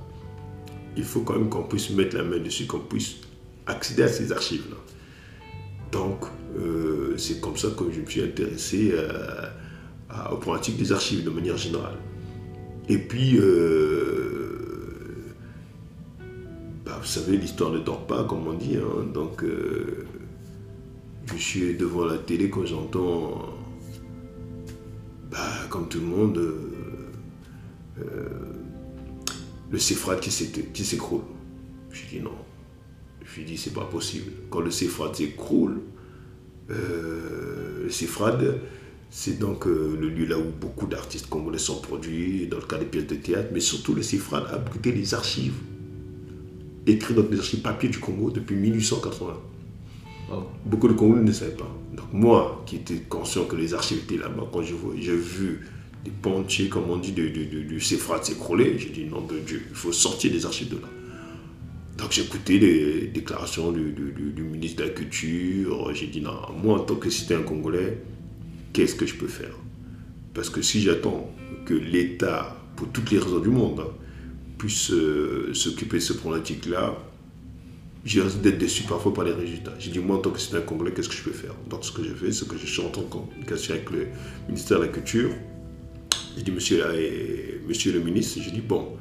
il faut quand même qu'on puisse mettre la main dessus, qu'on puisse accéder à ces archives-là. Donc, euh, c'est comme ça que je me suis intéressé euh, à, aux problématiques des archives de manière générale. Et puis, euh, bah, vous savez, l'histoire ne dort pas, comme on dit. Hein. donc, je suis devant la télé quand j'entends, bah, comme tout le monde, le CEFRAD qui s'écroule. Je dis non. Je dis c'est pas possible. Quand le CEFRAD s'écroule, euh, le CEFRAD, c'est donc euh, le lieu là où beaucoup d'artistes congolais sont produits, dans le cas des pièces de théâtre, mais surtout le CEFRAD a abrité les archives, écrites dans les archives papier du Congo depuis 1880. Beaucoup de Congolais ne savaient pas. Donc moi, qui étais conscient que les archives étaient là-bas, quand j'ai vu des pontiers, comme on dit, du, du, du s'écrouler. J'ai dit, non de Dieu, il faut sortir des archives de là. Donc j'ai écouté les déclarations du, ministre de la Culture. J'ai dit, non, moi en tant que citoyen congolais, qu'est-ce que je peux faire? Parce que si j'attends que l'État, pour toutes les raisons du monde, hein, puisse euh, s'occuper de ce problématique-là, j'ai risque d'être déçu parfois par les résultats. J'ai dit, moi, en tant que citoyen congolais, qu'est-ce que je peux faire? Donc, ce que j'ai fait, c'est que je suis en communication avec le ministère de la Culture. J'ai dit, monsieur, monsieur le ministre, j'ai dit, bon,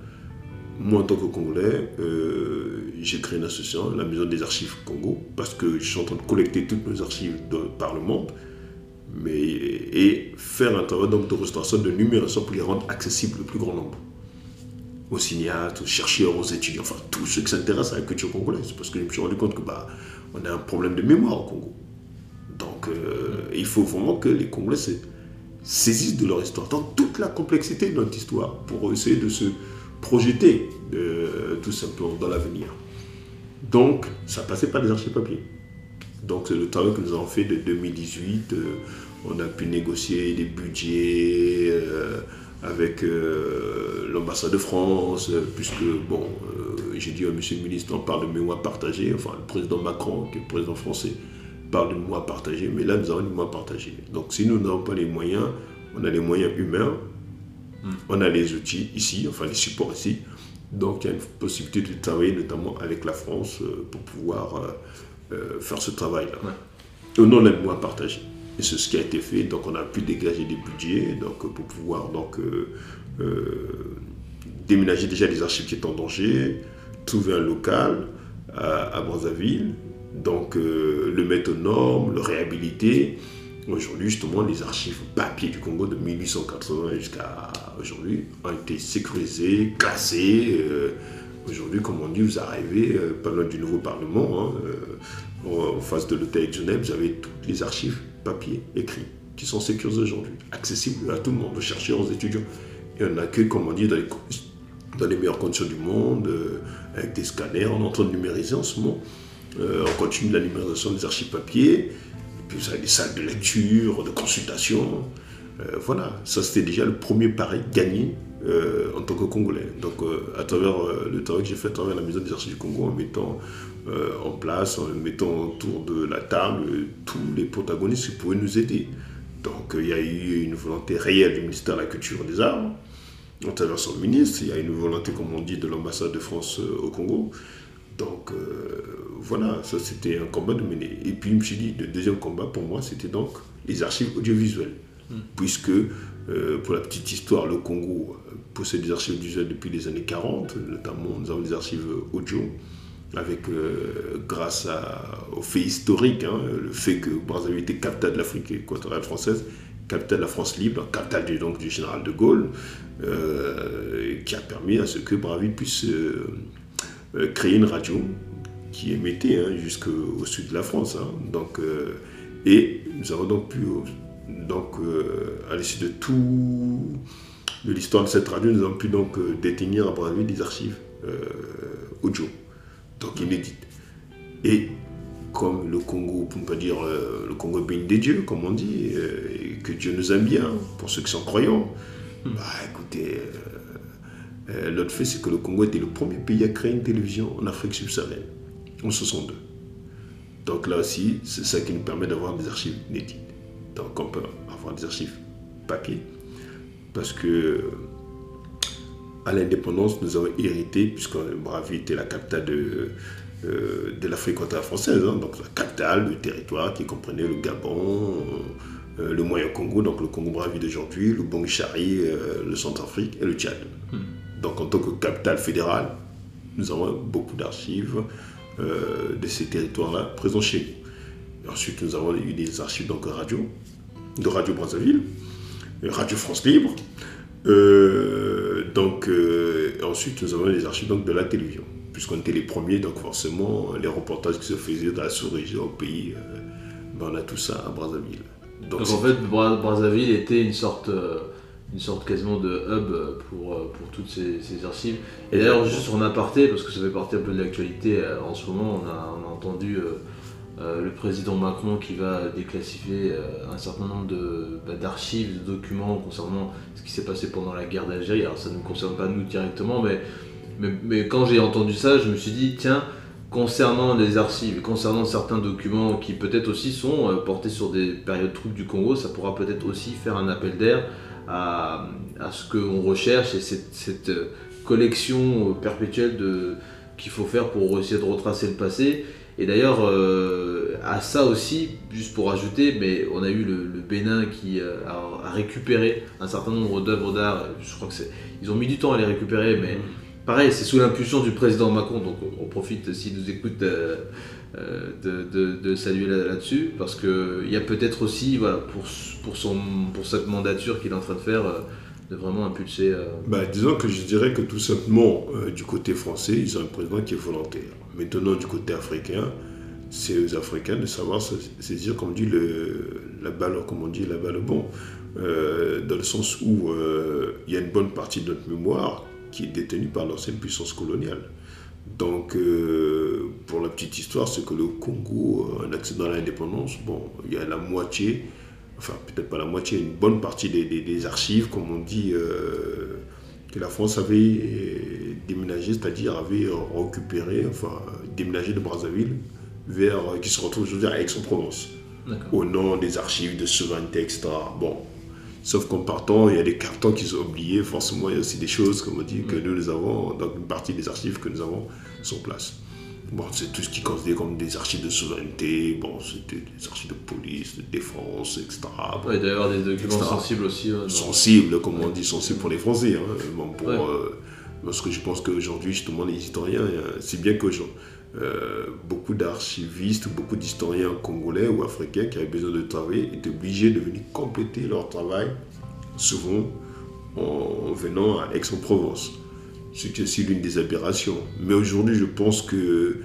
moi en tant que Congolais, euh, j'ai créé une association, la Maison des Archives Congo, parce que je suis en train de collecter toutes nos archives par le monde, mais, et faire un travail donc, de restauration, de numération pour les rendre accessibles au plus grand nombre. Aux cinéastes, aux chercheurs, aux étudiants, enfin tous ceux qui s'intéressent à la culture congolaise, parce que je me suis rendu compte que bah, on a un problème de mémoire au Congo. Donc euh, il faut vraiment que les Congolais saisissent de leur histoire, dans toute la complexité de notre histoire, pour essayer de se projeter euh, tout simplement dans l'avenir. Donc, ça passait par des archives papier. Donc, c'est le travail que nous avons fait de 2018. Euh, on a pu négocier des budgets euh, avec l'ambassade de France, puisque, bon, j'ai dit à monsieur le ministre, on parle de mémoire partagée, enfin, le président Macron, qui est le président français, parle de moi partagé, mais là nous avons une moi partagé. Donc si nous n'avons pas les moyens, on a les moyens humains, hmm. on a les outils ici, enfin les supports ici. Donc il y a une possibilité de travailler notamment avec la France euh, pour pouvoir euh, euh, faire ce travail-là. Au nom de la moi partagée. Et c'est ce qui a été fait. Donc on a pu dégager des budgets donc, pour pouvoir donc, déménager déjà les archives qui étaient en danger, trouver un local à, Brazzaville, donc euh, le mettre aux normes, le réhabiliter. Aujourd'hui, justement, les archives papier du Congo de 1880 jusqu'à aujourd'hui ont été sécurisées, classées. Euh, aujourd'hui, comme on dit, vous arrivez euh, pas loin du nouveau Parlement, hein, en face de l'hôtel de Genève, vous avez toutes les archives papier écrites qui sont sécurisées aujourd'hui, accessibles à tout le monde, aux chercheurs, aux étudiants. Et on accueille, comme on dit, dans les, dans meilleures conditions du monde, euh, avec des scanners. On est en train de numériser en ce moment. Euh, on continue la numérisation des archives papier. Et puis vous avez des salles de lecture, de consultation. Euh, voilà, ça c'était déjà le premier pari gagné en tant que Congolais. Donc à travers le travail que j'ai fait à travers la Maison des archives du Congo, en mettant en place, en mettant autour de la table tous les protagonistes qui pouvaient nous aider. Donc il y a eu une volonté réelle du ministère de la Culture et des Arts, à travers son ministre, il y a une volonté, comme on dit, de l'ambassade de France euh, au Congo. Donc euh, voilà, ça c'était un combat de mener. Et puis je me suis dit, le deuxième combat pour moi, c'était donc les archives audiovisuelles. Hmm. Puisque, euh, pour la petite histoire, le Congo possède des archives audiovisuelles depuis les années 40, notamment nous avons des archives audio, avec, grâce au fait historique, hein, le fait que Brazzaville était capitale de l'Afrique équatoriale française, capitale de la France libre, capitale du, donc, du général de Gaulle, euh, qui a permis à ce que Brazzaville puisse euh, euh, créer une radio qui émettait hein, jusqu'au sud de la France. Hein. Donc, et nous avons donc pu, donc, à l'issue de tout de l'histoire de cette radio, nous avons pu donc détenir à Brazzaville des archives audio, donc inédites. Et comme le Congo, pour ne pas dire le Congo béni des dieux, comme on dit, et que Dieu nous aime bien, pour ceux qui sont croyants, Hmm. Bah écoutez, euh, euh, l'autre fait, c'est que le Congo était le premier pays à créer une télévision en Afrique subsaharienne, en 62. Donc là aussi, c'est ça qui nous permet d'avoir des archives inédites. Donc on peut avoir des archives papier, parce que à l'indépendance, nous avons hérité, puisque Brazzaville était la capitale de, euh, de l'Afrique française, hein, donc la capitale, le territoire qui comprenait le Gabon, euh, le Moyen Congo, donc le Congo Brazzaville d'aujourd'hui, le Bongchari, euh, le Centrafrique et le Tchad. Hmm. Donc en tant que capitale fédérale, nous avons beaucoup d'archives de ces territoires-là présents chez nous. ensuite, nous avons eu des archives donc radio, de Radio Brazzaville, Radio France Libre. Donc ensuite, nous avons les archives donc, de la télévision, puisqu'on était les premiers, donc forcément, les reportages qui se faisaient dans la sous-région au pays, ben, on a tout ça à Brazzaville. Donc, en fait, Brazzaville était une sorte, euh, une sorte quasiment de hub pour, euh, pour toutes ces, archives. Et d'ailleurs, juste en aparté, parce que ça fait partie un peu de l'actualité euh, en ce moment, on a, on a entendu le président Macron qui va déclassifier un certain nombre bah, d'archives, de, documents concernant ce qui s'est passé pendant la guerre d'Algérie. Alors ça ne nous concerne pas nous directement, mais, mais, mais quand j'ai entendu ça, je me suis dit, tiens, concernant les archives, concernant certains documents qui peut-être aussi sont euh, portés sur des périodes troubles du Congo, ça pourra peut-être aussi faire un appel d'air à, ce qu'on recherche et cette, euh, collection euh, perpétuelle qu'il faut faire pour essayer de retracer le passé. Et d'ailleurs, à ça aussi, juste pour ajouter, mais on a eu le, Bénin qui a, récupéré un certain nombre d'œuvres d'art. Je crois que c'est, ils ont mis du temps à les récupérer, mais pareil, c'est sous l'impulsion du président Macron, donc on profite s'il nous écoute euh, euh, de, saluer là-dessus, parce qu'il y a peut-être aussi, voilà, pour, pour, son, pour cette mandature qu'il est en train de faire, euh, de vraiment impulser. Bah, disons que je dirais que tout simplement, du côté français, ils ont un président qui est volontaire. Maintenant, du côté africain, c'est aux Africains de savoir saisir, comme dit, le, la balle, comme on dit, la balle bon, dans le sens où il y a une bonne partie de notre mémoire qui est détenu par l'ancienne puissance coloniale. Donc, euh, pour la petite histoire, c'est que le Congo, en accédant à l'indépendance, bon, il y a la moitié, enfin peut-être pas la moitié, une bonne partie des, archives, comme on dit, euh, que la France avait déménagé, c'est-à-dire avait récupéré, enfin déménagé de Brazzaville vers, qui se retrouve aujourd'hui à Aix-en-Provence, au nom des archives de souveraineté, etc. Bon, Sauf qu'en partant, il y a des cartons qui sont oubliés. Forcément, il y a aussi des choses, comme on dit, que nous, nous avons, donc une partie des archives que nous avons sur place. Bon, c'est tout ce qui considère comme des archives de souveraineté, bon, c'était des archives de police, de défense, etc. Bon, y avoir des documents sensibles aussi. sensibles, comme on dit, sensibles pour les Français. Hein. Bon, pour, euh, Parce que je pense qu'aujourd'hui, justement, les historiens, c'est bien que euh, beaucoup d'archivistes, beaucoup d'historiens congolais ou africains qui avaient besoin de travailler étaient obligés de venir compléter leur travail, souvent en venant à Aix-en-Provence. Ce qui est aussi l'une des aberrations. Mais aujourd'hui, je pense que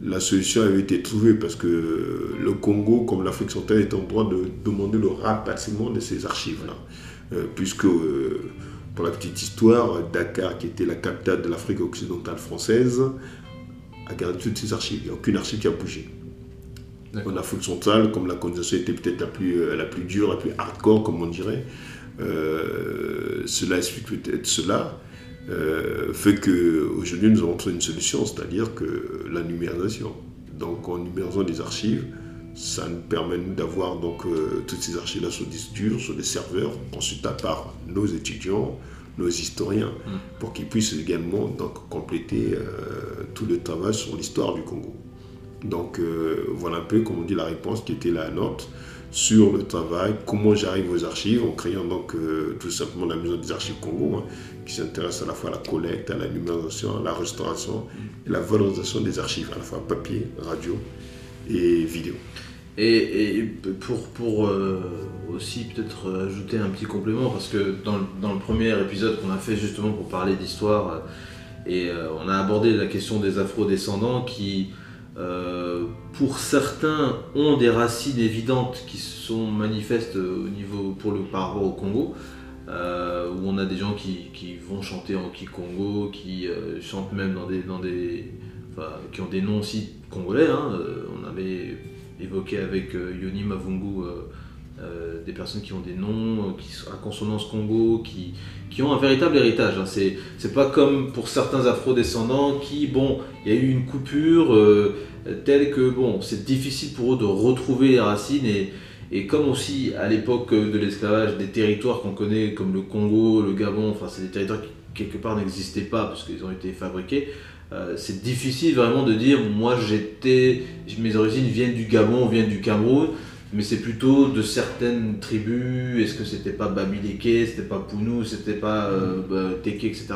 la solution avait été trouvée parce que le Congo, comme l'Afrique centrale, est en droit de demander le rapatriement de ces archives-là. Euh, puisque, euh, pour la petite histoire, Dakar, qui était la capitale de l'Afrique occidentale française, a gardé toutes ses archives. Il n'y a aucune archive qui a bougé. En Afrique centrale, comme la colonisation était peut-être la plus, euh, la plus dure, la plus hardcore, comme on dirait, cela explique peut-être cela. Euh, fait qu'aujourd'hui nous avons trouvé une solution, c'est-à-dire que la numérisation. Donc en numérisant les archives, ça nous permet d'avoir donc euh, toutes ces archives-là sur des durs, sur des serveurs, consultables par nos étudiants, nos historiens, mm. pour qu'ils puissent également donc, compléter euh, tout le travail sur l'histoire du Congo. Donc voilà un peu, comme on dit, la réponse qui était la nôtre sur le travail, comment j'arrive aux archives, en créant donc tout simplement la maison des archives Congo, hein, qui s'intéresse à la fois à la collecte, à la numérisation, à la restauration et la valorisation des archives, à la fois papier, radio et vidéo. Et, pour, pour euh, aussi peut-être ajouter un petit complément, parce que dans, dans le premier épisode qu'on a fait justement pour parler d'histoire, euh, et euh, on a abordé la question des afro-descendants qui, pour certains, ont des racines évidentes qui sont manifestes au niveau pour le par rapport au Congo, euh, où on a des gens qui, qui vont chanter en Kikongo, qui euh, chantent même dans des, dans des qui ont des noms aussi congolais. Hein. Euh, on avait évoqué avec Yoni Mavungu des personnes qui ont des noms qui sont à consonance Congo, qui, qui ont un véritable héritage. Hein. C'est, c'est pas comme pour certains afro-descendants qui, bon, il y a eu une coupure telle que, bon, c'est difficile pour eux de retrouver les racines et et comme aussi à l'époque de l'esclavage, des territoires qu'on connaît comme le Congo, le Gabon, enfin c'est des territoires qui quelque part n'existaient pas parce qu'ils ont été fabriqués, euh, c'est difficile vraiment de dire moi j'étais, mes origines viennent du Gabon, viennent du Cameroun, mais c'est plutôt de certaines tribus, est-ce que c'était pas Babileke, c'était pas Pounou, c'était pas euh, bah, Teke, etc.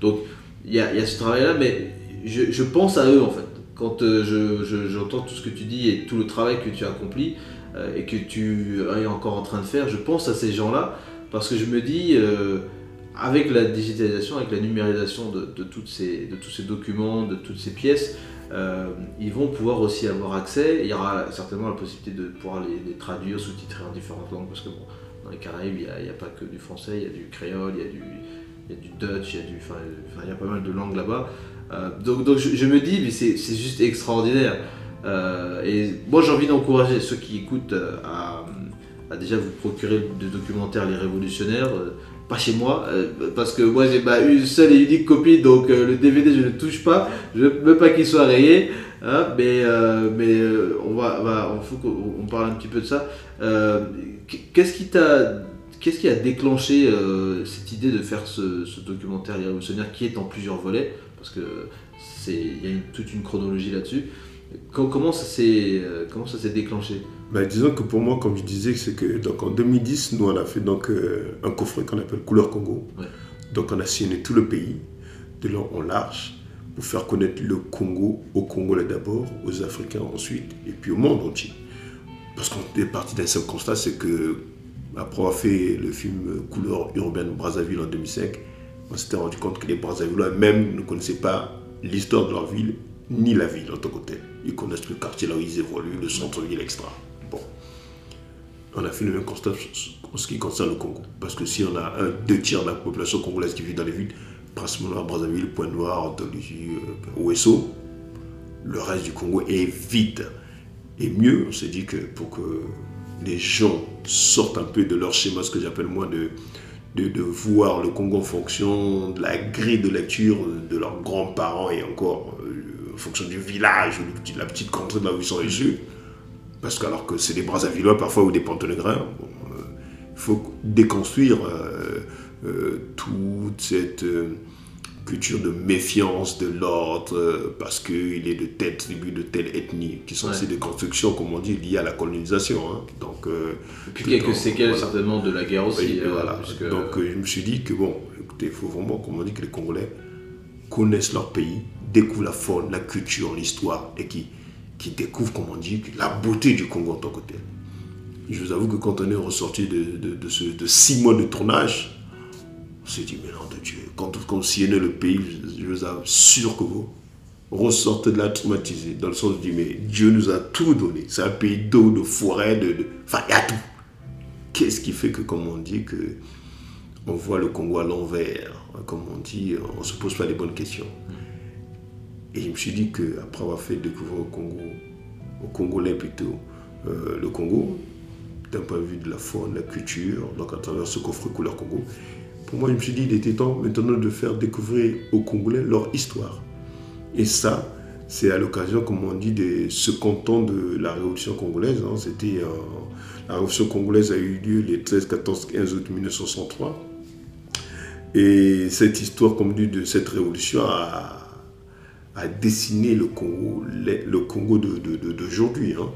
Donc il y a, y a, ce travail-là, mais je, je, pense à eux en fait. Quand euh, j'entends tout ce que tu dis et tout le travail que tu as accompli, euh, et que tu es encore en train de faire, je pense à ces gens-là parce que je me dis, euh, avec la digitalisation, avec la numérisation de, toutes ces, de tous ces documents, de toutes ces pièces, euh, ils vont pouvoir aussi avoir accès. Il y aura certainement la possibilité de pouvoir les, traduire, sous-titrer en différentes langues, parce que dans les Caraïbes, il n'y a, pas que du français, il y a du créole, il y a du, il y a du Dutch, il y a, du, il y a pas mal de langues là-bas. donc, donc je, me dis, mais c'est juste extraordinaire. Euh, et moi j'ai envie d'encourager ceux qui écoutent euh, à, déjà vous procurer des documentaires Les Révolutionnaires, euh, pas chez moi, parce que moi j'ai ma une seule et unique copie, donc le DVD je ne touche pas, je ne veux pas qu'il soit rayé, hein, mais, mais on va, va faut qu'on parle un petit peu de ça. Qu'est-ce qui t'a Qu'est-ce qui a déclenché cette idée de faire ce, documentaire Les Révolutionnaires qui est en plusieurs volets Parce qu'il y a toute une chronologie là-dessus. Comment ça s'est euh, comment ça s'est déclenché? Bah, disons que pour moi, comme je disais, c'est que donc en 2010, nous on a fait donc euh, un coffret qu'on appelle Couleur Congo. Donc on a signé tout le pays, de long en large, pour faire connaître le Congo aux Congolais d'abord, aux Africains ensuite, et puis au monde entier. Parce qu'on est parti d'un seul constat, c'est que après avoir fait le film Couleur urbaine Brazzaville en 2005, on s'était rendu compte que les Brazzavillois même ne connaissaient pas l'histoire de leur ville ni la ville en tant que telle. Ils connaissent le quartier là où ils évoluent, le centre-ville extra. On a fait le même constat en ce qui concerne le Congo. Parce que si on a un, deux tiers de la population congolaise qui vit dans les villes, principalement à Brazzaville, Pointe-Noire, Andalousie, euh, Ouesso, le reste du Congo est vide. Et mieux, on s'est dit que pour que les gens sortent un peu de leur schéma, ce que j'appelle moi de, de, voir le Congo en fonction de la grille de lecture de leurs grands-parents et encore en fonction du village ou de la petite contrée de là où ils sont issus. Parce que alors que c'est des Brazzavillois parfois ou des Pantonégrins, bon, euh, il faut déconstruire euh, euh, toute cette culture de méfiance de l'ordre parce qu'il est de telle tribu, de telle ethnie, qui sont ces des constructions, comme on dit, liées à la colonisation. Hein. Donc, Et puis quelques séquelles certainement de la guerre aussi. voilà. Donc je me suis dit que bon, écoutez, il faut vraiment, comme on dit, que les Congolais connaissent leur pays, découvrent la faune, la culture, l'histoire et qui, qui découvrent, comme on dit, la beauté du Congo en tant que tel. Je vous avoue que quand on est ressorti de, six mois de tournage, on s'est dit, mais non, de Dieu, quand on sillonnait le pays, je vous assure que vous ressortez de là traumatisé, dans le sens du mais Dieu nous a tout donné. C'est un pays d'eau, de forêt, de, enfin, il y a tout. Qu'est-ce qui fait que, comme on dit, que on voit le Congo à l'envers, comme on dit, on ne se pose pas les bonnes questions. Et je me suis dit qu'après avoir fait découvrir au Congo, au Congolais plutôt, euh, le Congo, d'un point de vue de la faune, de la culture, donc à travers ce coffre couleur Congo, pour moi, je me suis dit, il était temps maintenant de faire découvrir aux Congolais leur histoire. Et ça, c'est à l'occasion, comme on dit, de ce canton de la Révolution congolaise. Hein. C'était, la Révolution congolaise a eu lieu les 13, 14, 15 août 1963. Et cette histoire, comme dit, de cette révolution a, a dessiné le Congo, le Congo d'aujourd'hui. Hein.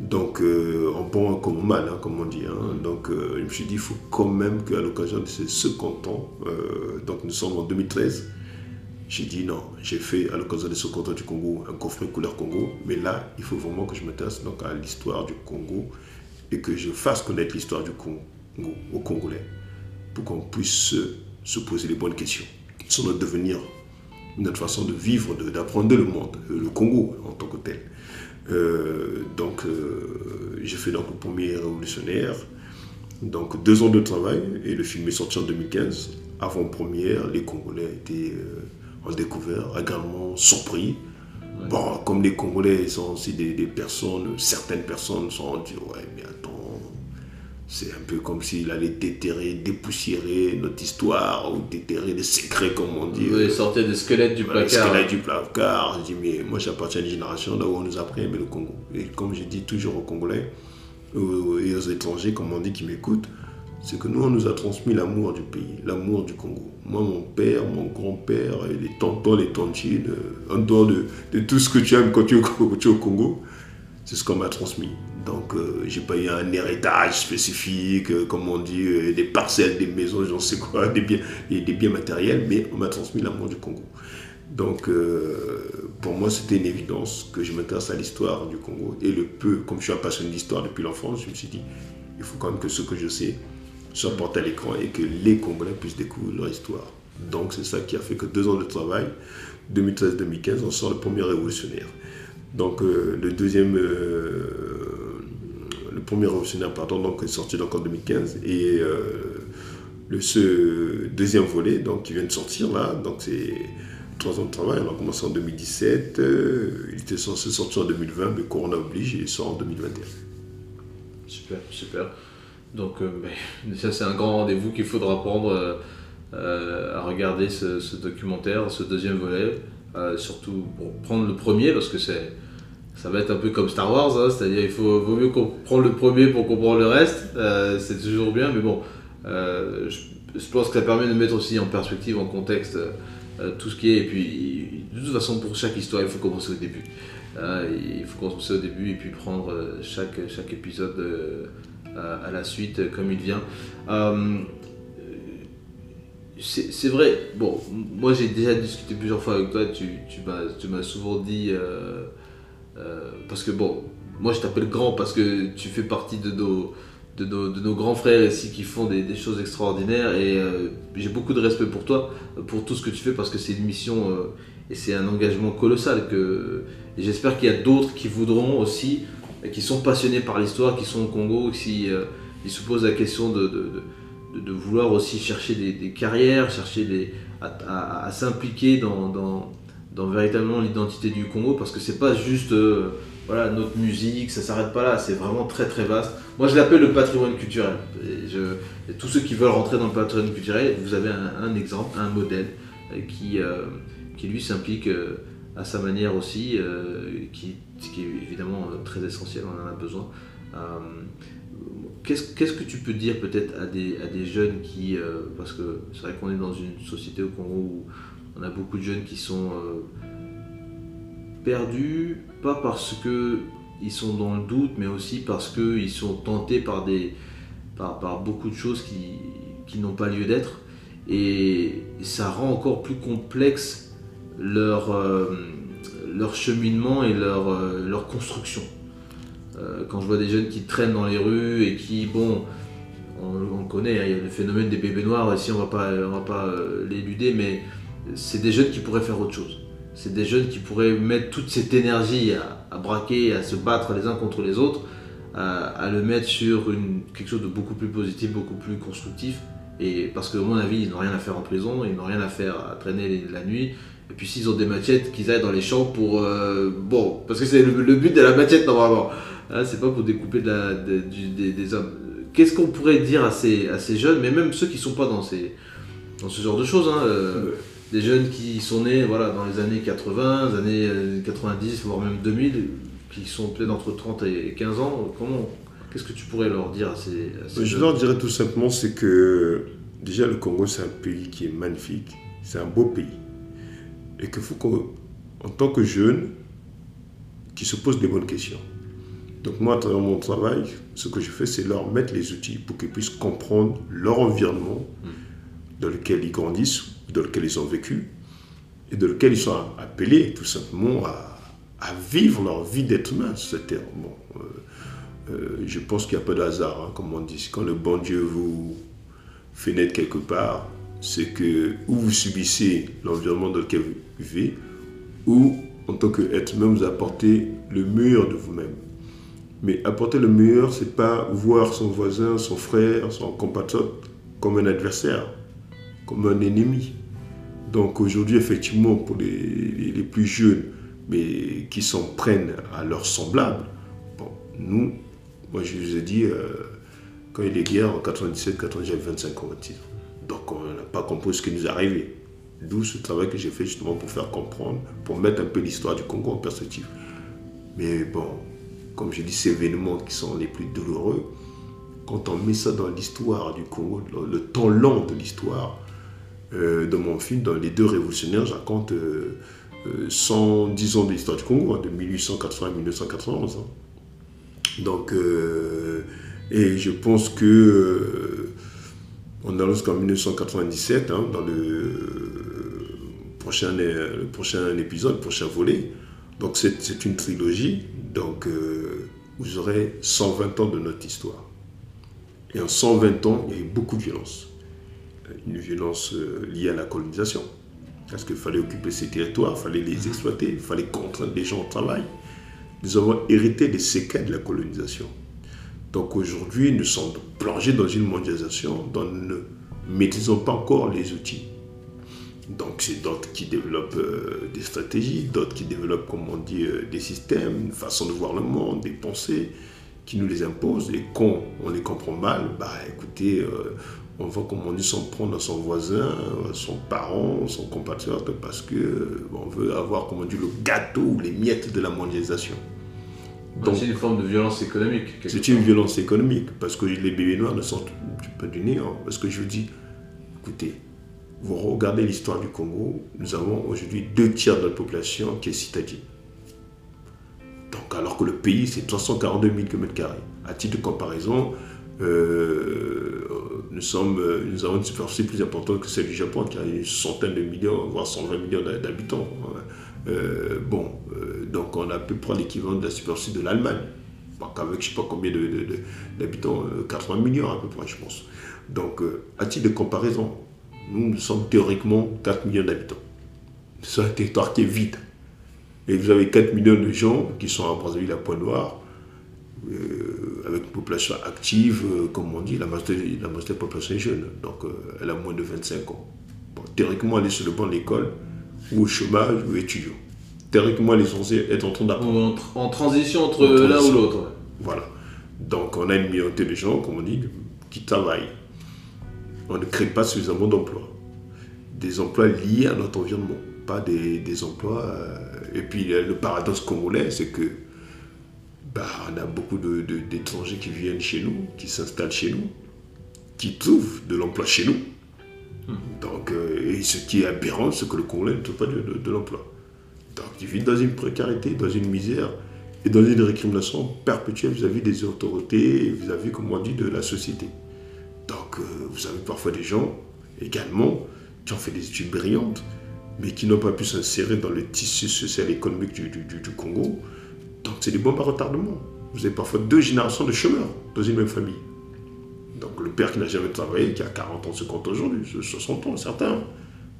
Donc, euh, en bon comme en mal, hein, comme on dit. Hein. Donc, euh, je me suis dit, il faut quand même qu'à l'occasion de ce, canton, euh, donc nous sommes en 2013, j'ai dit non, j'ai fait à l'occasion de ce canton du Congo un coffret couleur Congo, mais là, il faut vraiment que je m'intéresse à l'histoire du Congo et que je fasse connaître l'histoire du Congo aux Congolais pour qu'on puisse se poser les bonnes questions sur notre devenir, notre façon de vivre, d'apprendre le monde, le Congo en tant que tel. Euh, donc, euh, j'ai fait donc le premier révolutionnaire. Donc, deux ans de travail et le film est sorti en 2015. Avant-première, les Congolais étaient euh, en découvert, également surpris. Bon, comme les Congolais sont aussi des, des personnes, certaines personnes sont dit Ouais, mais attends, c'est un peu comme s'il allait déterrer, dépoussiérer notre histoire ou déterrer des secrets, comme on dit. Oui, sortir des squelettes du placard. Des squelettes du placard. Je dis, mais moi j'appartiens à une génération là où on nous a appris à aimer le Congo. Et comme je dis toujours aux Congolais et aux étrangers, comme on dit, qui m'écoutent, c'est que nous, on nous a transmis l'amour du pays, l'amour du Congo. Moi, mon père, mon grand-père, les tontons, les tontines, en dehors de, de, tout ce que tu aimes quand tu es au Congo, c'est ce qu'on m'a transmis. Donc, euh, j'ai pas eu un héritage spécifique, euh, comme on dit, euh, des parcelles, des maisons, j'en sais quoi, des biens, des, biens matériels, mais on m'a transmis l'amour du Congo. Donc, pour moi, c'était une évidence que je m'intéresse à l'histoire du Congo. Et le peu, comme je suis un passionné d'histoire depuis l'enfance, je me suis dit, il faut quand même que ce que je sais soit porté à l'écran et que les Congolais puissent découvrir leur histoire. Donc, c'est ça qui a fait que deux ans de travail, 2013-2015, on sort le premier révolutionnaire. Donc, le deuxième le premier révolutionnaire, pardon, donc, est sorti donc en 2015. Et euh, le, ce deuxième volet, donc, qui vient de sortir là, donc c'est trois ans de travail. On a commencé en 2017, euh, il était censé sortir en 2020, mais Corona oblige, il sort en 2021. Super, super. Donc, euh, ça, c'est un grand rendez-vous qu'il faudra prendre à regarder ce, ce, documentaire, ce deuxième volet. surtout pour prendre le premier, parce que c'est ça va être un peu comme Star Wars, hein, c'est-à-dire il faut, vaut mieux comprendre le premier pour comprendre le reste, euh, c'est toujours bien, mais bon, euh, je, pense que ça permet de mettre aussi en perspective, en contexte, euh, tout ce qui est, et puis de toute façon pour chaque histoire il faut commencer au début. il faut commencer au début et puis prendre chaque, chaque épisode à la suite comme il vient. c'est vrai, bon, moi j'ai déjà discuté plusieurs fois avec toi, tu, tu m'as souvent dit euh, parce que bon, moi je t'appelle grand parce que tu fais partie de nos, grands frères ici qui font des, choses extraordinaires et euh, j'ai beaucoup de respect pour toi, pour tout ce que tu fais parce que c'est une mission euh, et c'est un engagement colossal que j'espère qu'il y a d'autres qui voudront aussi, qui sont passionnés par l'histoire, qui sont au Congo, qui se posent la question de, vouloir aussi chercher des, carrières, chercher des, à, s'impliquer dans dans véritablement l'identité du Congo parce que c'est pas juste euh, voilà, notre musique, ça s'arrête pas là, c'est vraiment très très vaste. Moi je l'appelle le patrimoine culturel. Et, tous ceux qui veulent rentrer dans le patrimoine culturel, vous avez un, exemple, un modèle euh, qui, euh, qui lui s'implique à sa manière aussi, qui, qui, est évidemment très essentiel, on en a besoin. Qu'est-ce, qu'est-ce que tu peux dire peut-être à des, à des jeunes qui, parce que c'est vrai qu'on est dans une société au Congo où on a beaucoup de jeunes qui sont euh, perdus, pas parce qu'ils sont dans le doute, mais aussi parce qu'ils sont tentés par, des, par, beaucoup de choses qui, n'ont pas lieu d'être. Et ça rend encore plus complexe leur, leur cheminement et leur, leur construction. quand je vois des jeunes qui traînent dans les rues et qui, bon, on, connaît, hein, il y a le phénomène des bébés noirs, ici on on va pas l'éluder, mais c'est des jeunes qui pourraient faire autre chose. C'est des jeunes qui pourraient mettre toute cette énergie à, braquer, à se battre les uns contre les autres, à, le mettre sur quelque chose de beaucoup plus positif, beaucoup plus constructif. Et parce que, à mon avis, ils n'ont rien à faire en prison, ils n'ont rien à faire à traîner la nuit. Et puis s'ils ont des machettes, qu'ils aillent dans les champs pour... Euh, bon, parce que c'est le, but de la machette normalement. Hein, c'est pas pour découper des, hommes. Qu'est-ce qu'on pourrait dire à ces, jeunes, mais même ceux qui ne sont pas dans, ce genre de choses hein, euh, des jeunes qui sont nés voilà, dans les années 80, les années 90, euh, voire même 2000, qui sont peut-être entre 30 et 15 ans. Comment, qu'est-ce que tu pourrais leur dire à ces, jeunes Je leur dirais tout simplement, c'est que déjà le Congo, c'est un pays qui est magnifique, c'est un beau pays. Et qu'il faut qu'en tant que jeune, qui se posent des bonnes questions. Donc moi, à travers mon travail, ce que je fais, c'est leur mettre les outils pour qu'ils puissent comprendre leur environnement hmm. dans lequel ils grandissent dans lequel ils ont vécu et dans lequel ils sont appelés tout simplement à, vivre leur vie d'être humain terre. Bon, euh, euh, je pense qu'il n'y a pas de hasard, hein, comme on dit. Quand le bon Dieu vous fait naître quelque part, c'est que ou vous subissez l'environnement dans lequel vous vivez, ou en tant qu'être humain, vous apportez le mur de vous-même. Mais apporter le mur, c'est pas voir son voisin, son frère, son compatriote comme un adversaire, comme un ennemi. Donc aujourd'hui, effectivement, pour les, plus jeunes, mais qui s'en prennent à leurs semblables, bon, nous, moi je vous ai dit, euh, quand il y a des guerres en 97, 90, j'avais 25 ans. Donc on n'a pas compris ce qui nous est arrivé. D'où ce travail que j'ai fait justement pour faire comprendre, pour mettre un peu l'histoire du Congo en perspective. Mais bon, comme je dis, ces événements qui sont les plus douloureux, quand on met ça dans l'histoire du Congo, le temps long de l'histoire, euh, dans mon film, dans Les deux révolutionnaires, je raconte 110 euh, euh, ans de l'histoire du Congo, hein, de 1880 à 1991. Hein. Donc, et je pense que on a jusqu'en 1997, hein, dans le prochain, le prochain épisode, le prochain volet. Donc c'est une trilogie. Donc vous aurez 120 ans de notre histoire. Et en 120 ans, il y a eu beaucoup de violence une violence euh, liée à la colonisation. Parce qu'il fallait occuper ces territoires, il fallait les exploiter, il fallait contraindre les gens au travail. Nous avons hérité des séquelles de la colonisation. Donc aujourd'hui, nous sommes plongés dans une mondialisation dont nous ne maîtrisons pas encore les outils. Donc c'est d'autres qui développent euh, des stratégies, d'autres qui développent, comme on dit, euh, des systèmes, une façon de voir le monde, des pensées qui nous les imposent. Et quand on les comprend mal, bah écoutez, on voit comment on dit s'en prendre à son voisin, à son parent, son compatriote, parce que on veut avoir, comme on dit, le gâteau ou les miettes de la mondialisation. Donc, c'est une forme de violence économique. C'est une violence économique, parce que les bébés noirs ne sont pas du néant. Parce que je dis, écoutez, vous regardez l'histoire du Congo, nous avons aujourd'hui deux tiers de notre population qui est citadine. Donc, alors que le pays, c'est 342 000 km. À titre de comparaison, euh, nous, sommes, euh, nous avons une superficie plus importante que celle du Japon, qui a une centaine de millions, voire 120 millions d'habitants. Euh, bon, donc on a à peu près l'équivalent de la superficie de l'Allemagne. Avec je ne sais pas combien d'habitants, 80 millions à peu près, je pense. Donc, à titre de comparaison, nous, sommes théoriquement 4 millions d'habitants. C'est un territoire qui est vide. Et vous avez 4 millions de gens qui sont à Brazzaville à Pointe-Noire, euh, avec une population active, euh, comme on dit, la majorité, la majorité de la population est jeune, donc euh, elle a moins de 25 ans. théoriquement, elle est sur le banc de l'école, ou au chômage, ou étudiant. Théoriquement, elle est censée être en train d'apprendre. En, transition entre l'un ou l'autre. Voilà. Donc on a une minorité de gens, comme on dit, qui travaillent. On ne crée pas suffisamment d'emplois. Des emplois liés à notre environnement, pas des, des emplois. et puis le paradoxe congolais, c'est que bah, on a beaucoup d'étrangers qui viennent chez nous, qui s'installent chez nous, qui trouvent de l'emploi chez nous. Hmm. Donc, euh, et ce qui est aberrant, c'est que le Congolais ne trouve pas de, l'emploi. Donc, ils vivent dans une précarité, dans une misère et dans une récrimination perpétuelle vis-à-vis des autorités, vis-à-vis, comme on dit, de la société. Donc, euh, vous avez parfois des gens, également, qui ont fait des études brillantes, mais qui n'ont pas pu s'insérer dans le tissu social et économique du, du- du- du Congo. Donc c'est des bombes à retardement. Vous avez parfois deux générations de chômeurs dans une même famille. Donc le père qui n'a jamais travaillé, qui a 40 ans, 50 ans aujourd'hui, 60 ans, certains.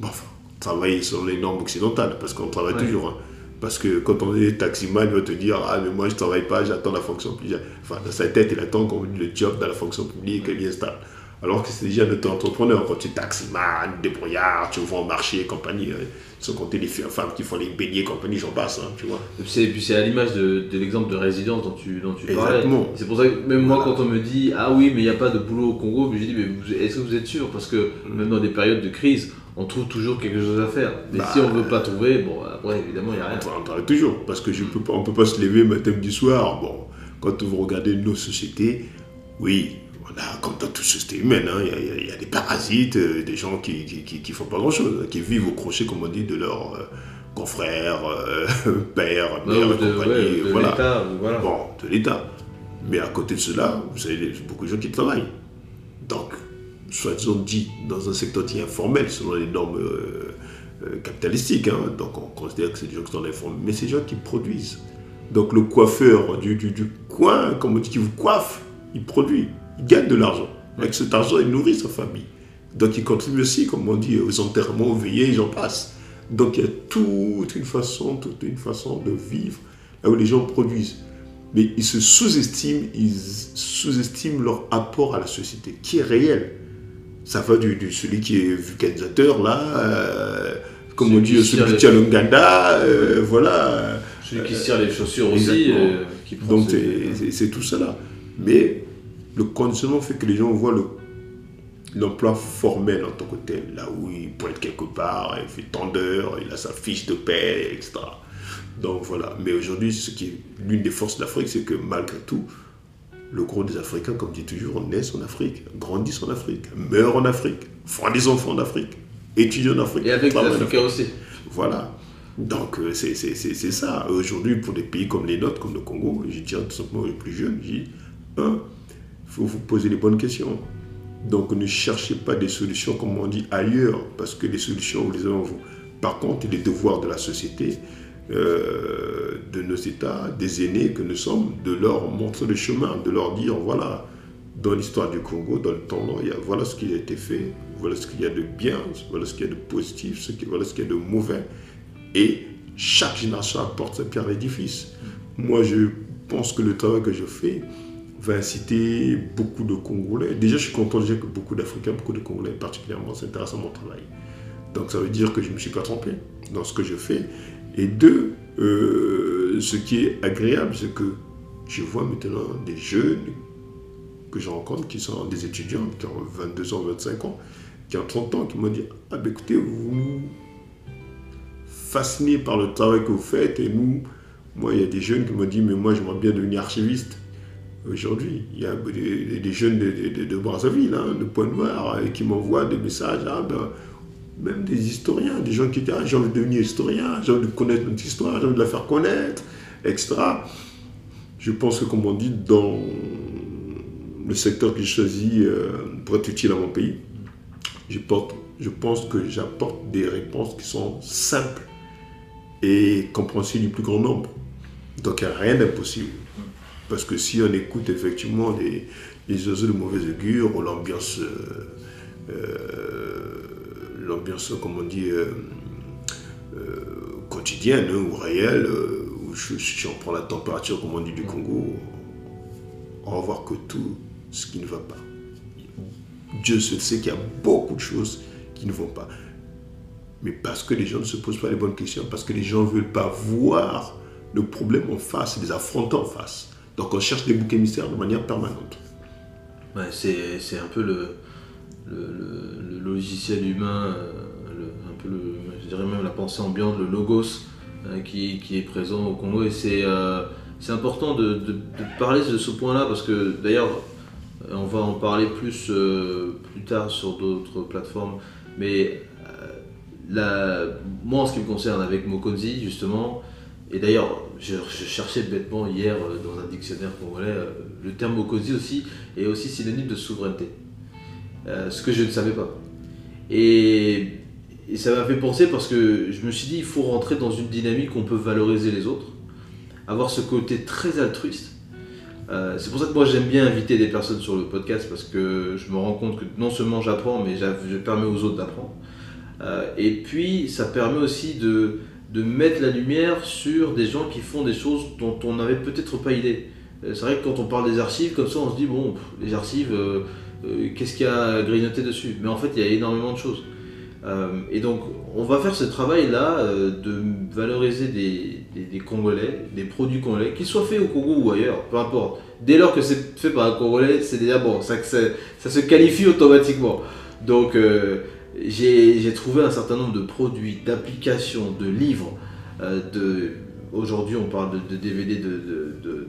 Bon, enfin, travailler selon les normes occidentales, parce qu'on travaille Ouais. toujours. hein. Parce que quand on est taximan, il va te dire Ah, mais moi je travaille pas, j'attends la fonction publique. Enfin, dans sa tête, il attend qu'on lui le job dans la fonction publique et il installe. Alors que c'est déjà notre entrepreneur. Quand tu es taximan, débrouillard, tu vas au marché et compagnie. hein. Sans compter les femmes qui font les beignets et compagnie, j'en passe, hein, tu vois. Et puis c'est- à l'image de, de l'exemple de résidence dont tu, dont tu parlais. Exactement. C'est pour ça que même moi, Voilà. quand on me dit Ah oui, mais il n'y a pas de boulot au Congo, mais je dis Mais est-ce que vous êtes sûr? Parce que Mm. même dans des périodes de crise, on trouve toujours quelque chose à faire. Mais Bah, si on ne veut pas trouver, bon, après, évidemment, il n'y a rien. On travaille toujours, parce que je peux pas, on ne peut pas se lever matin du soir. Bon, quand vous regardez nos sociétés, oui, on a, comme dans toute société humaine, hein, il y a- y, y des parasites, euh, des gens qui ne qui, qui- qui font pas grand-chose, qui vivent au crochet, comme on dit, de leurs euh, confrères, euh, pères, mères, de, compagnie. ouais, de voilà. voilà. Bon, de l'État. Mais à côté de cela, vous avez beaucoup de gens qui travaillent. Donc, soi-disant dit, dans un secteur qui est informel, selon les normes capitalistiques, hein, donc on considère que c'est des gens qui sont informels, mais c'est des gens qui produisent. Donc le coiffeur du, du, du coin, comme on dit, qui vous coiffe, il produit, il gagne de l'argent. Avec cet argent, il nourrit sa famille. Donc il contribue aussi, comme on dit, aux enterrements, aux veillées, j'en passe. Donc il y a toute une façon, toute une façon de vivre là où les gens produisent. Mais ils se sous-estiment, ils sous-estiment leur apport à la société, qui est réel. Ça va du, du- celui qui est vulcanisateur, là, euh, comme Celui on dit, celui qui tient le Nganda, euh, voilà. Celui qui se tire les chaussures aussi, euh, qui prend Donc c'est tout cela. Mais le conditionnement fait que les gens voient le- l'emploi formel en tant que tel, là où il pointe quelque part, il fait tant d'heures, il a sa fiche de paie, etc. Donc voilà. Mais aujourd'hui, ce qui est l'une des forces de l'Afrique, c'est que malgré tout, le gros des Africains, comme dit toujours, naissent en Afrique, grandissent en Afrique, meurent en Afrique, font des enfants en Afrique, étudient en Afrique. Et avec les Africains aussi. voilà. Donc euh, c'est ça. Aujourd'hui, pour des pays comme les nôtres, comme le Congo, je dirais tout simplement aux plus jeunes, je dis, un, faut vous poser les bonnes questions. Donc ne cherchez pas des solutions, comme on dit, ailleurs, parce que les solutions, vous les avez en vous. Par contre, les devoirs de la société, euh, de nos États, des aînés que nous sommes, de leur montrer le chemin, de leur dire, voilà, dans l'histoire du Congo, dans le temps long, voilà ce qui a été fait, voilà ce qu'il y a de bien, voilà ce qu'il y a de positif, voilà ce qu'il y a de mauvais. Et chaque génération apporte sa pierre à l'édifice. Moi, je pense que le travail que je fais va inciter beaucoup de Congolais. Déjà, je suis content de dire que beaucoup d'Africains, beaucoup de Congolais particulièrement s'intéressent à mon travail. Donc, ça veut dire que je ne me suis pas trompé dans ce que je fais. Et deux, euh, ce qui est agréable, c'est que je vois maintenant des jeunes que je rencontre qui sont des étudiants, qui ont 22 ans, 25 ans, qui ont 30 ans, qui m'ont dit Ah, ben écoutez, vous fascinez par le travail que vous faites, et nous, moi, il y a des jeunes qui m'ont dit Mais moi, j'aimerais bien devenir archiviste. Aujourd'hui, il y a des, jeunes de, de, Brazzaville, hein, de Pointe-Noire, euh, qui m'envoient des messages Ah, ben, même des historiens, des gens qui disent Ah, j'ai envie de devenir historien, j'ai envie de connaître notre histoire, j'ai envie de la faire connaître, etc. Je pense que, comme on dit, dans le secteur que j'ai choisi euh, pour être utile à mon pays, je, je pense que j'apporte des réponses qui sont simples et compréhensibles du plus grand nombre. Donc il n'y a rien d'impossible. Parce que si on écoute effectivement les, oiseaux de mauvais augure ou l'ambiance, euh, euh, l'ambiance, euh, quotidienne hein, ou réelle, où si on prend la température, comme on dit, du Congo, on va voir que tout ce qui ne va pas. Dieu sait qu'il y a beaucoup de choses qui ne vont pas. Mais parce que les gens ne se posent pas les bonnes questions, parce que les gens ne veulent pas voir le problème en face, les affronter en face. Donc on cherche des boucs émissaires de manière permanente. C'est un peu le, logiciel humain, euh, un peu je dirais même la pensée ambiante, le logos euh, qui, est présent au Congo. Et c'est euh, important de, parler de ce point-là parce que d'ailleurs, on va en parler plus, plus tard sur d'autres plateformes. Mais moi, en ce qui me concerne, avec Mokonzi, justement, et d'ailleurs, je, cherchais bêtement hier euh, dans un dictionnaire congolais, euh, le terme Mokonzi aussi est aussi synonyme de souveraineté. Euh, ce que je ne savais pas. Et, et ça m'a fait penser parce que je me suis dit, il faut rentrer dans une dynamique où on peut valoriser les autres, avoir ce côté très altruiste. Euh, c'est pour ça que moi j'aime bien inviter des personnes sur le podcast parce que je me rends compte que non seulement j'apprends, mais je permets aux autres d'apprendre. Et puis ça permet aussi de, de, mettre la lumière sur des gens qui font des choses dont on n'avait peut-être pas idée. Euh, c'est vrai que quand on parle des archives, comme ça on se dit, bon, les archives, qu'est-ce qu'il y a à grignoter dessus? Mais en fait il y a énormément de choses. Euh, et donc, on va faire ce travail-là euh, de valoriser des, Congolais, des produits congolais, qu'ils soient faits au Congo ou ailleurs, peu importe. Dès lors que c'est fait par un Congolais, c'est déjà bon, ça, ça, se qualifie automatiquement. Donc, euh, j'ai trouvé un certain nombre de produits, d'applications, de livres. de, Aujourd'hui, on parle de, DVD, de,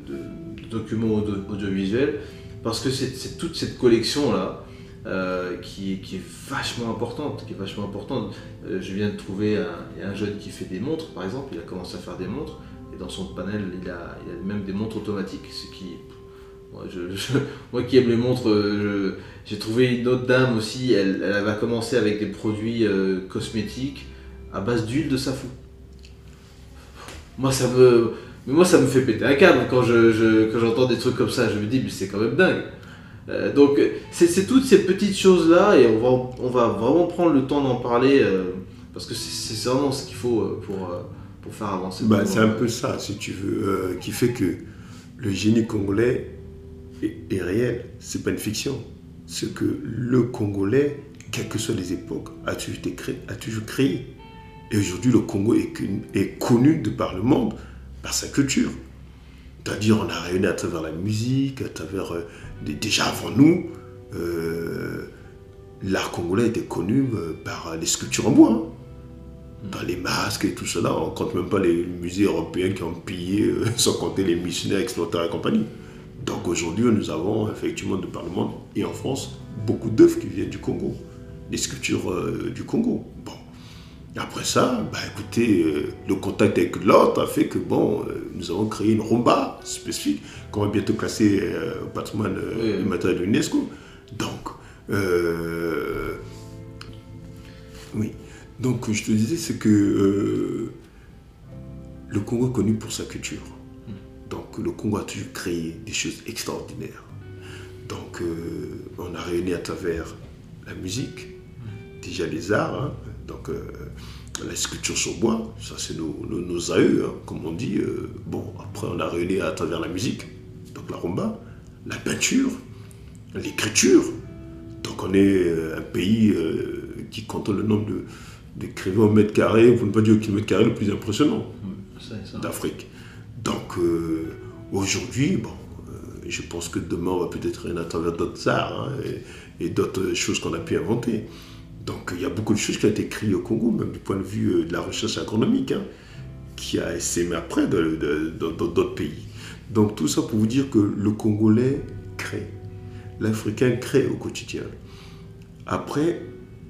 documents audiovisuels, parce que c'est toute cette collection-là euh, qui, est vachement importante. Qui est vachement importante. Euh, je viens de trouver un, un, jeune qui fait des montres, par exemple, il a commencé à faire des montres, et dans son panel, il a, il a même des montres automatiques, ce qui... Moi, qui aime les montres, euh, j'ai trouvé une autre dame aussi, elle, elle va commencer avec des produits cosmétiques à base d'huile de safou. Moi ça me, mais moi ça me fait péter un câble quand je, quand j'entends des trucs comme ça. Je me dis mais c'est quand même dingue. Euh, donc c'est toutes ces petites choses-là et on va, on va vraiment prendre le temps d'en parler euh, parce que c'est vraiment ce qu'il faut euh, pour, pour faire avancer. Bah, c'est un peu ça, si tu veux, qui fait que le génie congolais est, est réel, c'est pas une fiction. C'est que le Congolais, quelles que soient les époques, a toujours, été créé, a toujours créé. Et aujourd'hui, le Congo est, est connu de par le monde par sa culture. C'est-à-dire, on a rayonné à travers la musique, à travers déjà avant nous, euh, l'art congolais était connu euh, par les sculptures en bois, hein. par les masques et tout cela. On ne compte même pas les musées européens qui ont pillé, euh, sans compter les missionnaires, exploiteurs et compagnie. Donc aujourd'hui, nous avons effectivement de par le monde et en France beaucoup d'œuvres qui viennent du Congo, des sculptures du Congo. Bon, après ça, bah écoutez, euh, le contact avec l'autre a fait que bon, euh, nous avons créé une rumba spécifique qu'on va bientôt classer euh, au patrimoine immatériel de l'UNESCO. Donc, oui. Donc, je te disais, c'est que le Congo est connu pour sa culture. Donc, le Congo a toujours créé des choses extraordinaires. Donc, on a réuni à travers la musique, déjà les arts, hein, donc, euh, la sculpture sur bois, ça c'est nos, nos, hein, comme on dit. Euh, bon, après on a réuni à travers la musique, donc la rumba, la peinture, l'écriture. Donc on est euh, un pays qui compte le nombre d'écrivains au mètre carré, pour ne pas dire au kilomètre carré, le plus impressionnant d'Afrique. Donc aujourd'hui, bon, je pense que demain on va peut-être rien à travers d'autres arts hein, et d'autres choses qu'on a pu inventer. Donc il y a beaucoup de choses qui ont été écrites au Congo, même du point de vue euh, de la recherche agronomique, hein, qui a essaimé après dans d'autres pays. Donc tout ça pour vous dire que le Congolais crée, l'Africain crée au quotidien. Après,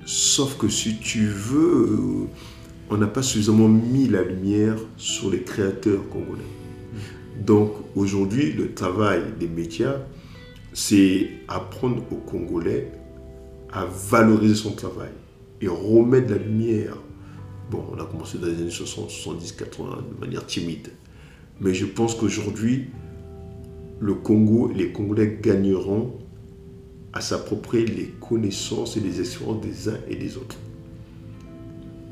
sauf que si tu veux, euh, on n'a pas suffisamment mis la lumière sur les créateurs congolais. Donc aujourd'hui, le travail des médias, c'est apprendre aux Congolais à valoriser son travail et remettre la lumière. Bon, on a commencé dans les années 60, 70, 80 de manière timide. Mais je pense qu'aujourd'hui, le Congo, les Congolais gagneront à s'approprier les connaissances et les expériences des uns et des autres.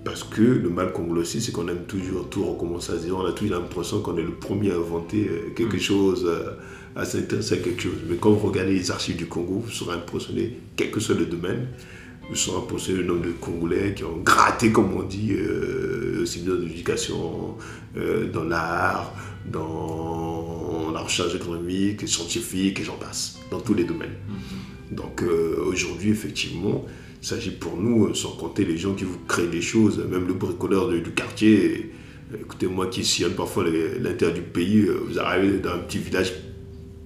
Parce que le mal congolais aussi, c'est qu'on aime toujours tout recommencer à zéro. On a toujours l'impression qu'on est le premier à inventer euh, quelque mm. chose, euh, à s'intéresser à quelque chose. Mais quand vous regardez les archives du Congo, vous serez impressionné, quel que soit le domaine, vous serez impressionné le nombre de Congolais qui ont gratté, comme on dit, euh, aussi bien dans l'éducation, dans l'art, dans la recherche économique, scientifique, et j'en passe, dans tous les domaines. Mm-hmm. Donc aujourd'hui, effectivement, il s'agit pour nous, euh, sans compter les gens qui vous créent des choses, même le bricoleur du quartier. Écoutez, moi qui sillonne parfois l'intérieur du pays, euh, vous arrivez dans un petit village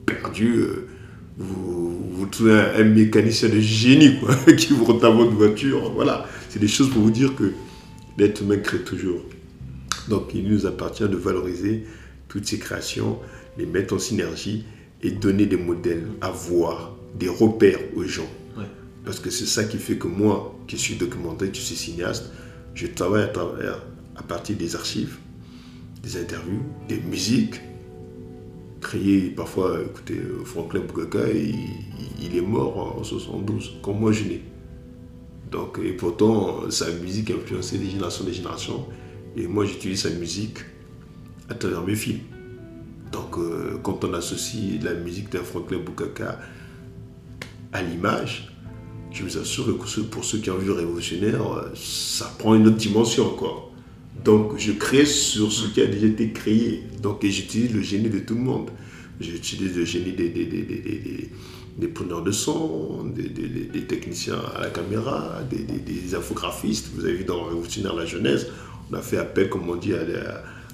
perdu, euh, vous, trouvez un, mécanicien de génie qui vous retame votre voiture. Voilà, c'est des choses pour vous dire que l'être humain crée toujours. Donc il nous appartient de valoriser toutes ces créations, les mettre en synergie et donner des modèles à voir, des repères aux gens. Parce que c'est ça qui fait que moi, qui suis documentaire, qui suis cinéaste, Je travaille à, travers, à partir des archives, des interviews, des musiques, créées parfois, écoutez, Franklin Boukaka, il, est mort en 72, comme moi je n'ai. Donc, et pourtant, sa musique a influencé des générations des générations. Et moi, j'utilise sa musique à travers mes films. Donc, euh, quand on associe la musique d'un Franklin Boukaka à l'image, je vous assure que pour ceux qui ont vu Révolutionnaire, ça prend une autre dimension encore. Donc, je crée sur ce qui a déjà été créé. Donc, j'utilise le génie de tout le monde. J'utilise le génie des, preneurs de son, des, techniciens à la caméra, des, infographistes. Vous avez vu dans Révolutionnaire la jeunesse, on a fait appel, comme on dit, à,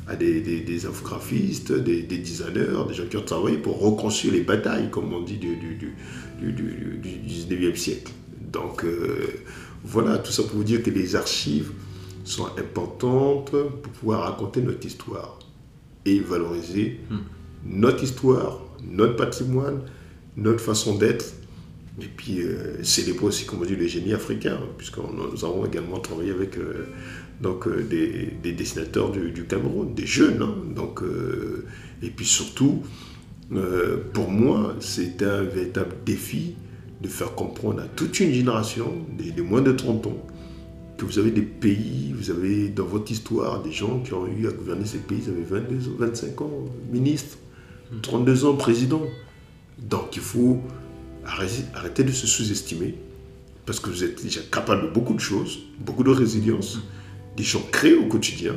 à des, infographistes, des, designers, des gens qui ont travaillé pour reconstruire les batailles, comme on dit, du, du, du, 19e siècle. Donc euh, voilà, tout ça pour vous dire que les archives sont importantes pour pouvoir raconter notre histoire et valoriser hmm. notre histoire, notre patrimoine, notre façon d'être. Et puis euh, célébrer aussi, comme on dit, le génie africain, puisque nous avons également travaillé avec euh, donc, euh, des, dessinateurs du, Cameroun, des jeunes. Hein. donc, et puis surtout, pour moi, c'est un véritable défi de faire comprendre à toute une génération, des, moins de 30 ans, que vous avez des pays, vous avez dans votre histoire des gens qui ont eu à gouverner ces pays, ils avaient 22, 25 ans, ministre, 32 ans, président. Donc il faut arrêter, de se sous-estimer, parce que vous êtes déjà capable de beaucoup de choses, beaucoup de résilience, des gens créent au quotidien,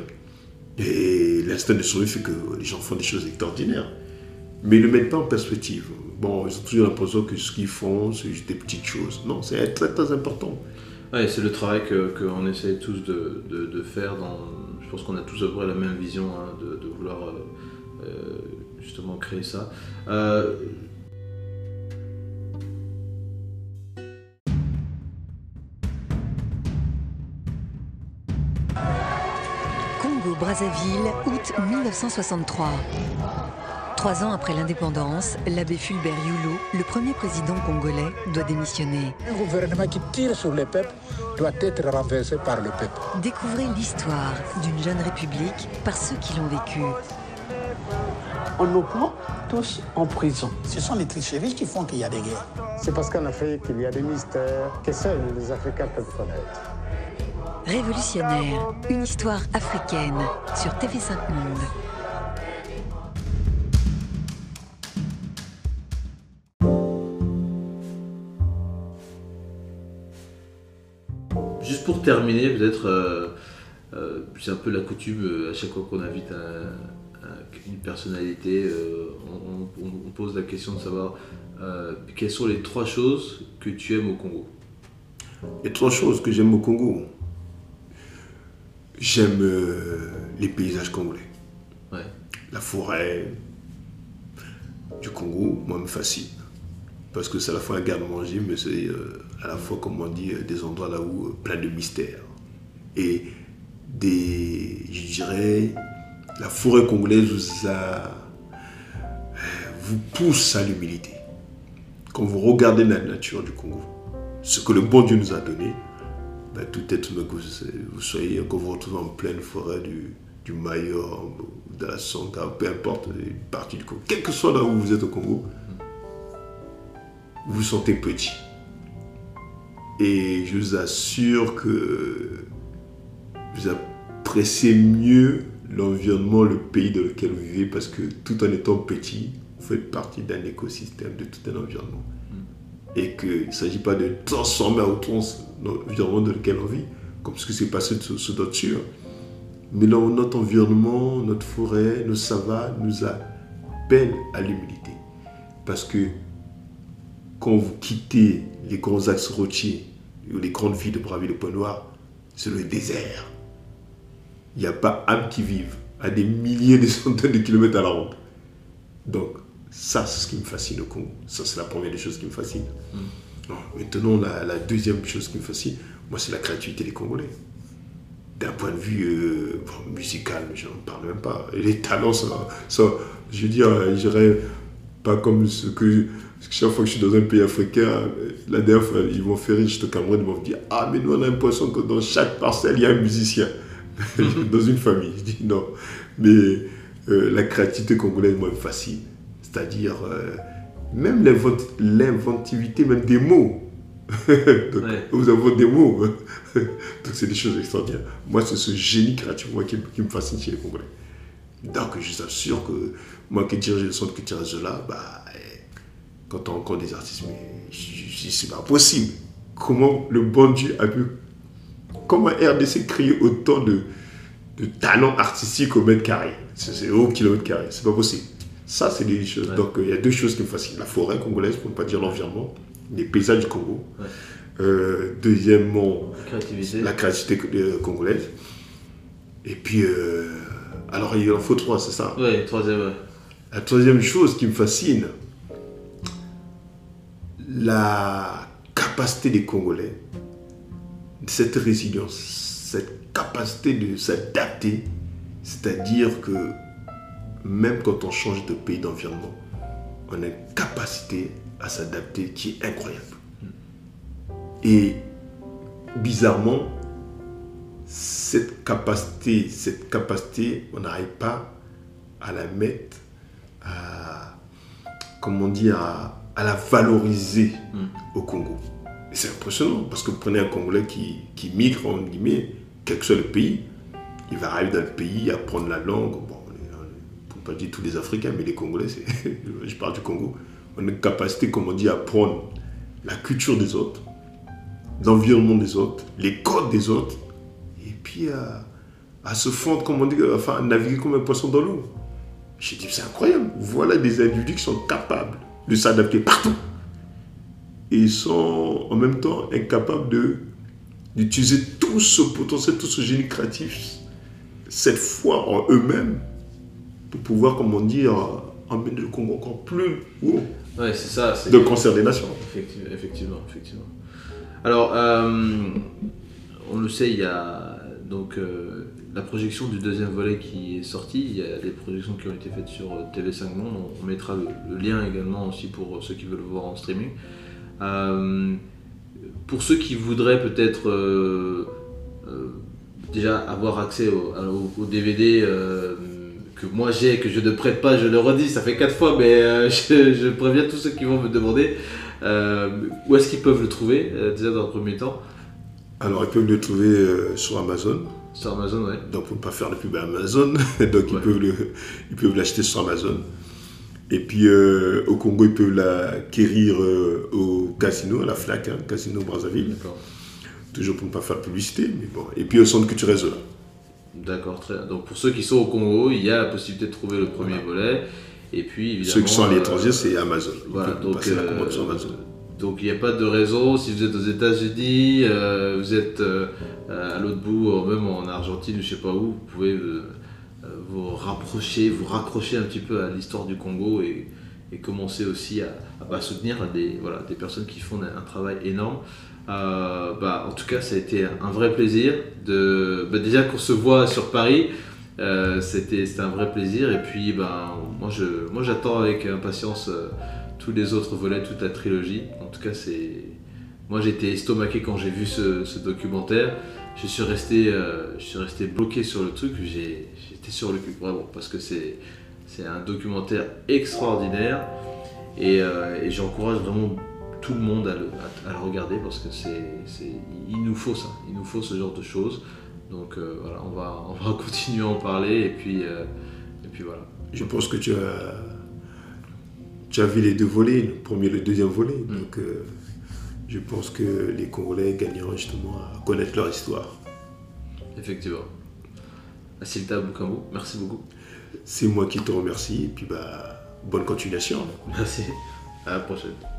et l'instinct de survie fait que les gens font des choses extraordinaires. Mais ils ne le mettent pas en perspective. Bon, ils ont toujours l'impression que ce qu'ils font, c'est juste des petites choses. Non, c'est très très important. Ouais, c'est le travail qu'on que essaie tous de, de, faire. Dans, je pense qu'on a tous à peu près la même vision hein, de, de, vouloir euh, euh, justement créer ça. Euh, Congo-Brazzaville, août 1963. Trois ans après l'indépendance, l'abbé Fulbert Yulo, le premier président congolais, doit démissionner. Un gouvernement qui tire sur le peuple doit être renversé par le peuple. Découvrez l'histoire d'une jeune république par ceux qui l'ont vécue. On nous prend tous en prison. Ce sont les tricheries qui font qu'il y a des guerres. C'est parce qu'en Afrique, il y a des mystères que seuls les Africains peuvent connaître. Révolutionnaire, une histoire africaine sur TV5 Monde. Terminer, peut-être, euh, euh, c'est un peu la coutume, euh, à chaque fois qu'on invite une personnalité, on, pose la question de savoir quelles sont les trois choses que tu aimes au Congo? Les trois choses que j'aime au Congo? J'aime les paysages congolais. La forêt du Congo, moi, me fascine parce que c'est à la fois un garde-manger, mais c'est euh, à la fois, comme on dit, euh, des endroits là où euh, plein de mystères. Et des, je dirais, la forêt congolaise vous, vous pousse à l'humilité. Quand vous regardez la nature du Congo, ce que le bon Dieu nous a donné, ben, tout être que vous, soyez, quand vous retrouvez en pleine forêt du, Mayor, de la Sonka, peu importe, une partie du Congo, quel que soit là où vous êtes au Congo, vous sentez petit. Et je vous assure que vous appréciez mieux l'environnement, le pays dans lequel vous vivez, parce que tout en étant petit, vous faites partie d'un écosystème, de tout un environnement. Et qu'il ne s'agit pas de transformer à outrance l'environnement dans lequel on vit, comme ce qui s'est passé sur d'autres sur. Mais dans notre environnement, notre forêt, nos savanes nous appellent à l'humilité. Parce que quand vous quittez les grands axes routiers ou les grandes villes de Brazzaville, de Point Noir, c'est le désert. Il n'y a pas âme qui vive à des milliers, des centaines de kilomètres à la ronde. Donc, ça, c'est ce qui me fascine au Congo. Ça, c'est la première des choses qui me fascine. Mm. Maintenant, la, deuxième chose qui me fascine, moi, c'est la créativité des Congolais. D'un point de vue euh, musical, je n'en parle même pas. les talents, ça, je veux dire, je dirais pas comme ce que Parce que chaque fois que je suis dans un pays africain, euh, la dernière fois, ils vont faire rire, je te Cameroun, ils vont me dire Ah, mais nous, on a l'impression que dans chaque parcelle, il y a un musicien. dans une famille. Je dis non. Mais euh, la créativité congolaise, moi, me fascine. C'est-à-dire, euh, même l'invent- l'inventivité, même des mots. Donc, Ouais. Nous avons des mots. Donc, c'est des choses extraordinaires. Moi, c'est ce génie créatif moi, qui, qui me fascine chez les Congolais. Donc, je t'assure que moi qui dirige le centre culturel Zola, bah, eh, quand on rencontre des artistes, mais c'est pas possible. Comment le bon Dieu a pu. Comment RDC créer autant de, de talents artistiques au mètre carré? C'est au kilomètre carré, c'est pas possible. Ça, c'est des choses. Ouais. Donc, euh, il y a deux choses qui me fascinent la forêt congolaise, pour ne pas dire l'environnement, les paysages du Congo. Ouais. Euh, deuxièmement, Créativité. la créativité euh, congolaise. Et puis, euh, alors il en faut trois, c'est ça? Ouais, troisième. La troisième chose qui me fascine, la capacité des Congolais, cette résilience, cette capacité de s'adapter, c'est-à-dire que même quand on change de pays, d'environnement, on a une capacité à s'adapter qui est incroyable. Et bizarrement, cette capacité, cette capacité, on n'arrive pas à la mettre, à, comment dire, à, à la valoriser au Congo. Et c'est impressionnant, parce que vous prenez un Congolais qui, qui migre, en guillemets, quel que soit le pays, il va arriver dans le pays, apprendre la langue. Bon, pour ne pas dire tous les Africains, mais les Congolais, je parle du Congo, on a une capacité, comme on dit, à apprendre la culture des autres, l'environnement des autres, les codes des autres, et puis à, à se fondre, comme on dit, enfin, à naviguer comme un poisson dans l'eau. J'ai dit, c'est incroyable. Voilà des individus qui sont capables de s'adapter partout. Et ils sont en même temps incapables de d'utiliser tout ce potentiel, tout ce génie créatif, cette foi en eux-mêmes, pour pouvoir, comme on dit, euh, emmener le Congo encore plus haut, Ouais, c'est ça. c'est- de concert des nations. Effectivement, effectivement, effectivement. Alors, euh, on le sait, il y a donc euh, la projection du deuxième volet qui est sorti. Il y a des projections qui ont été faites sur euh, TV5 Monde. On, mettra le, le lien également aussi pour ceux qui veulent le voir en streaming. Euh, pour ceux qui voudraient peut-être euh, euh, déjà avoir accès au, DVD euh, que moi j'ai, que je ne prête pas, je le redis, ça fait quatre fois, mais euh, je, je préviens tous ceux qui vont me demander euh, où est-ce qu'ils peuvent le trouver, euh, déjà dans un premier temps. Alors, ils peuvent le trouver euh, sur Amazon. Sur Amazon, ouais. Donc, pour ne pas faire de pub à Amazon, donc ils Ouais. peuvent le- ils peuvent l'acheter sur Amazon. Et puis, euh, au Congo, ils peuvent l'acquérir euh, au casino, à la FNAC, hein, Casino Brazzaville. D'accord. Toujours pour ne pas faire de publicité, mais bon. Et puis, au centre culturel Zola. D'accord, très bien. Donc pour ceux qui sont au Congo, il y a la possibilité de trouver le premier volet. Et puis évidemment. Ceux qui sont à euh, l'étranger, c'est Amazon. Voilà, donc, passer la euh, commande sur Amazon. Donc il n'y a pas de raison, si vous êtes aux États-Unis, euh, vous êtes euh, à l'autre bout, ou même en Argentine ou je sais pas où, vous pouvez euh, euh, vous rapprocher, vous raccrocher un petit peu à l'histoire du Congo et, commencer aussi à, bah, soutenir des, personnes qui font un, travail énorme. Euh, bah, en tout cas, ça a été un vrai plaisir. De, bah, déjà qu'on se voit sur Paris, euh, c'était un vrai plaisir. Et puis, moi, j'attends avec impatience euh, tous les autres volets, toute la trilogie. En tout cas, c'est. Moi, j'étais estomaqué quand j'ai vu ce, documentaire. Je suis resté, euh, je suis resté bloqué sur le truc. J'étais sur le cul, vraiment, parce que c'est un documentaire extraordinaire. Et, euh, et j'encourage vraiment tout le monde à le, regarder parce que c'est, il nous faut ça, il nous faut ce genre de choses. Donc euh, voilà, on va, on va continuer à en parler et puis, et puis voilà. Je pense que tu as, tu as vu les deux volets, le premier et le deuxième volet. Mm. Donc, euh, je pense que les Congolais gagneront justement à connaître leur histoire. Effectivement. Asilta Bukambu, merci beaucoup. C'est moi qui te remercie. Et puis, bah, bonne continuation. Merci. À la prochaine.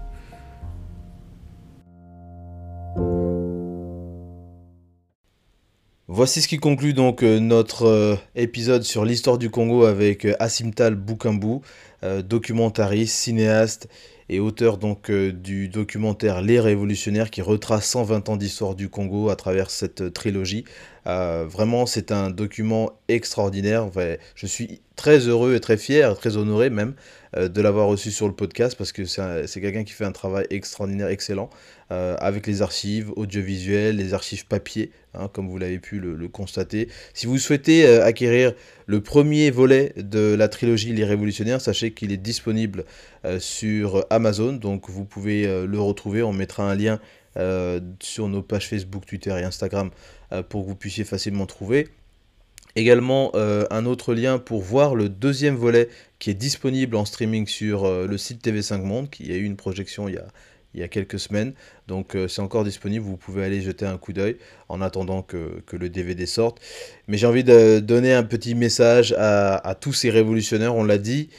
Voici ce qui conclut donc euh, notre euh, épisode sur l'histoire du Congo avec euh, Asimtal Bukambu, euh, documentariste, cinéaste et auteur du documentaire Les Révolutionnaires qui retrace 120 ans d'histoire du Congo à travers cette trilogie. Euh, vraiment, c'est un document extraordinaire. je suis très heureux et très fier, très honoré même euh, de l'avoir reçu sur le podcast parce que c'est quelqu'un qui fait un travail extraordinaire, excellent, euh, avec les archives audiovisuelles, les archives papier, hein, comme vous l'avez pu le, constater. Si vous souhaitez acquérir le premier volet de la trilogie Les Révolutionnaires, sachez qu'il est disponible sur Amazon, donc vous pouvez le retrouver. On mettra un lien sur nos pages Facebook, Twitter et Instagram pour que vous puissiez facilement trouver. Également euh, un autre lien pour voir le deuxième volet qui est disponible en streaming sur euh, le site TV5 Monde, qui a eu une projection il y a, il y a quelques semaines. Donc c'est encore disponible, vous pouvez aller jeter un coup d'œil en attendant que, que, le DVD sorte. Mais j'ai envie de donner un petit message à tous ces révolutionnaires, on l'a dit,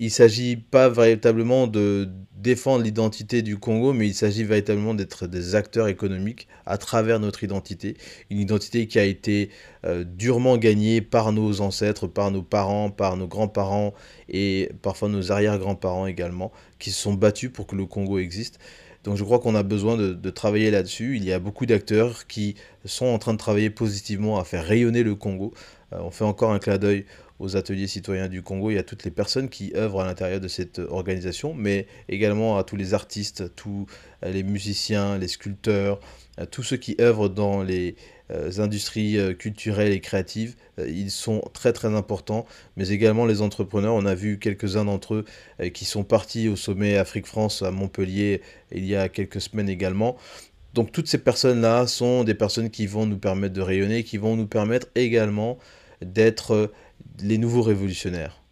il s'agit pas véritablement de défendre l'identité du Congo, mais il s'agit véritablement d'être des acteurs économiques à travers notre identité. Une identité qui a été euh, durement gagnée par nos ancêtres, par nos parents, par nos grands-parents et parfois nos arrière-grands-parents également, qui se sont battus pour que le Congo existe. Donc je crois qu'on a besoin de, travailler là-dessus. Il y a beaucoup d'acteurs qui sont en train de travailler positivement à faire rayonner le Congo. Euh, on fait encore un clin d'œil aux ateliers citoyens du Congo. Y a toutes les personnes qui œuvrent à l'intérieur de cette organisation, mais également à tous les artistes, tous euh, les musiciens, les sculpteurs, euh, tous ceux qui œuvrent dans les euh, industries culturelles et créatives. Ils sont très très importants, mais également les entrepreneurs. On a vu quelques-uns d'entre eux qui sont partis au sommet Afrique-France à Montpellier il y a quelques semaines également. Donc toutes ces personnes-là sont des personnes qui vont nous permettre de rayonner, qui vont nous permettre également d'être les nouveaux révolutionnaires.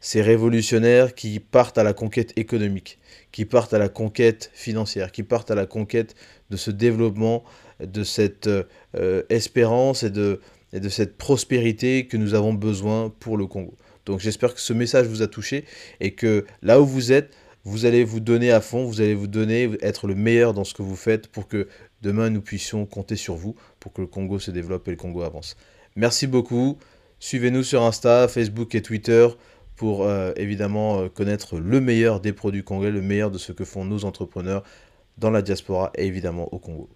Ces révolutionnaires qui partent à la conquête économique, qui partent à la conquête financière, qui partent à la conquête de ce développement, de cette euh, espérance et de, et de cette prospérité que nous avons besoin pour le Congo. Donc j'espère que ce message vous a touché et que là où vous êtes, vous allez vous donner à fond, vous allez vous donner, être le meilleur dans ce que vous faites pour que demain nous puissions compter sur vous pour que le Congo se développe et le Congo avance. Merci beaucoup. Suivez-nous sur Insta, Facebook et Twitter pour euh, évidemment euh, connaître le meilleur des produits congolais, le meilleur de ce que font nos entrepreneurs dans la diaspora et évidemment au Congo.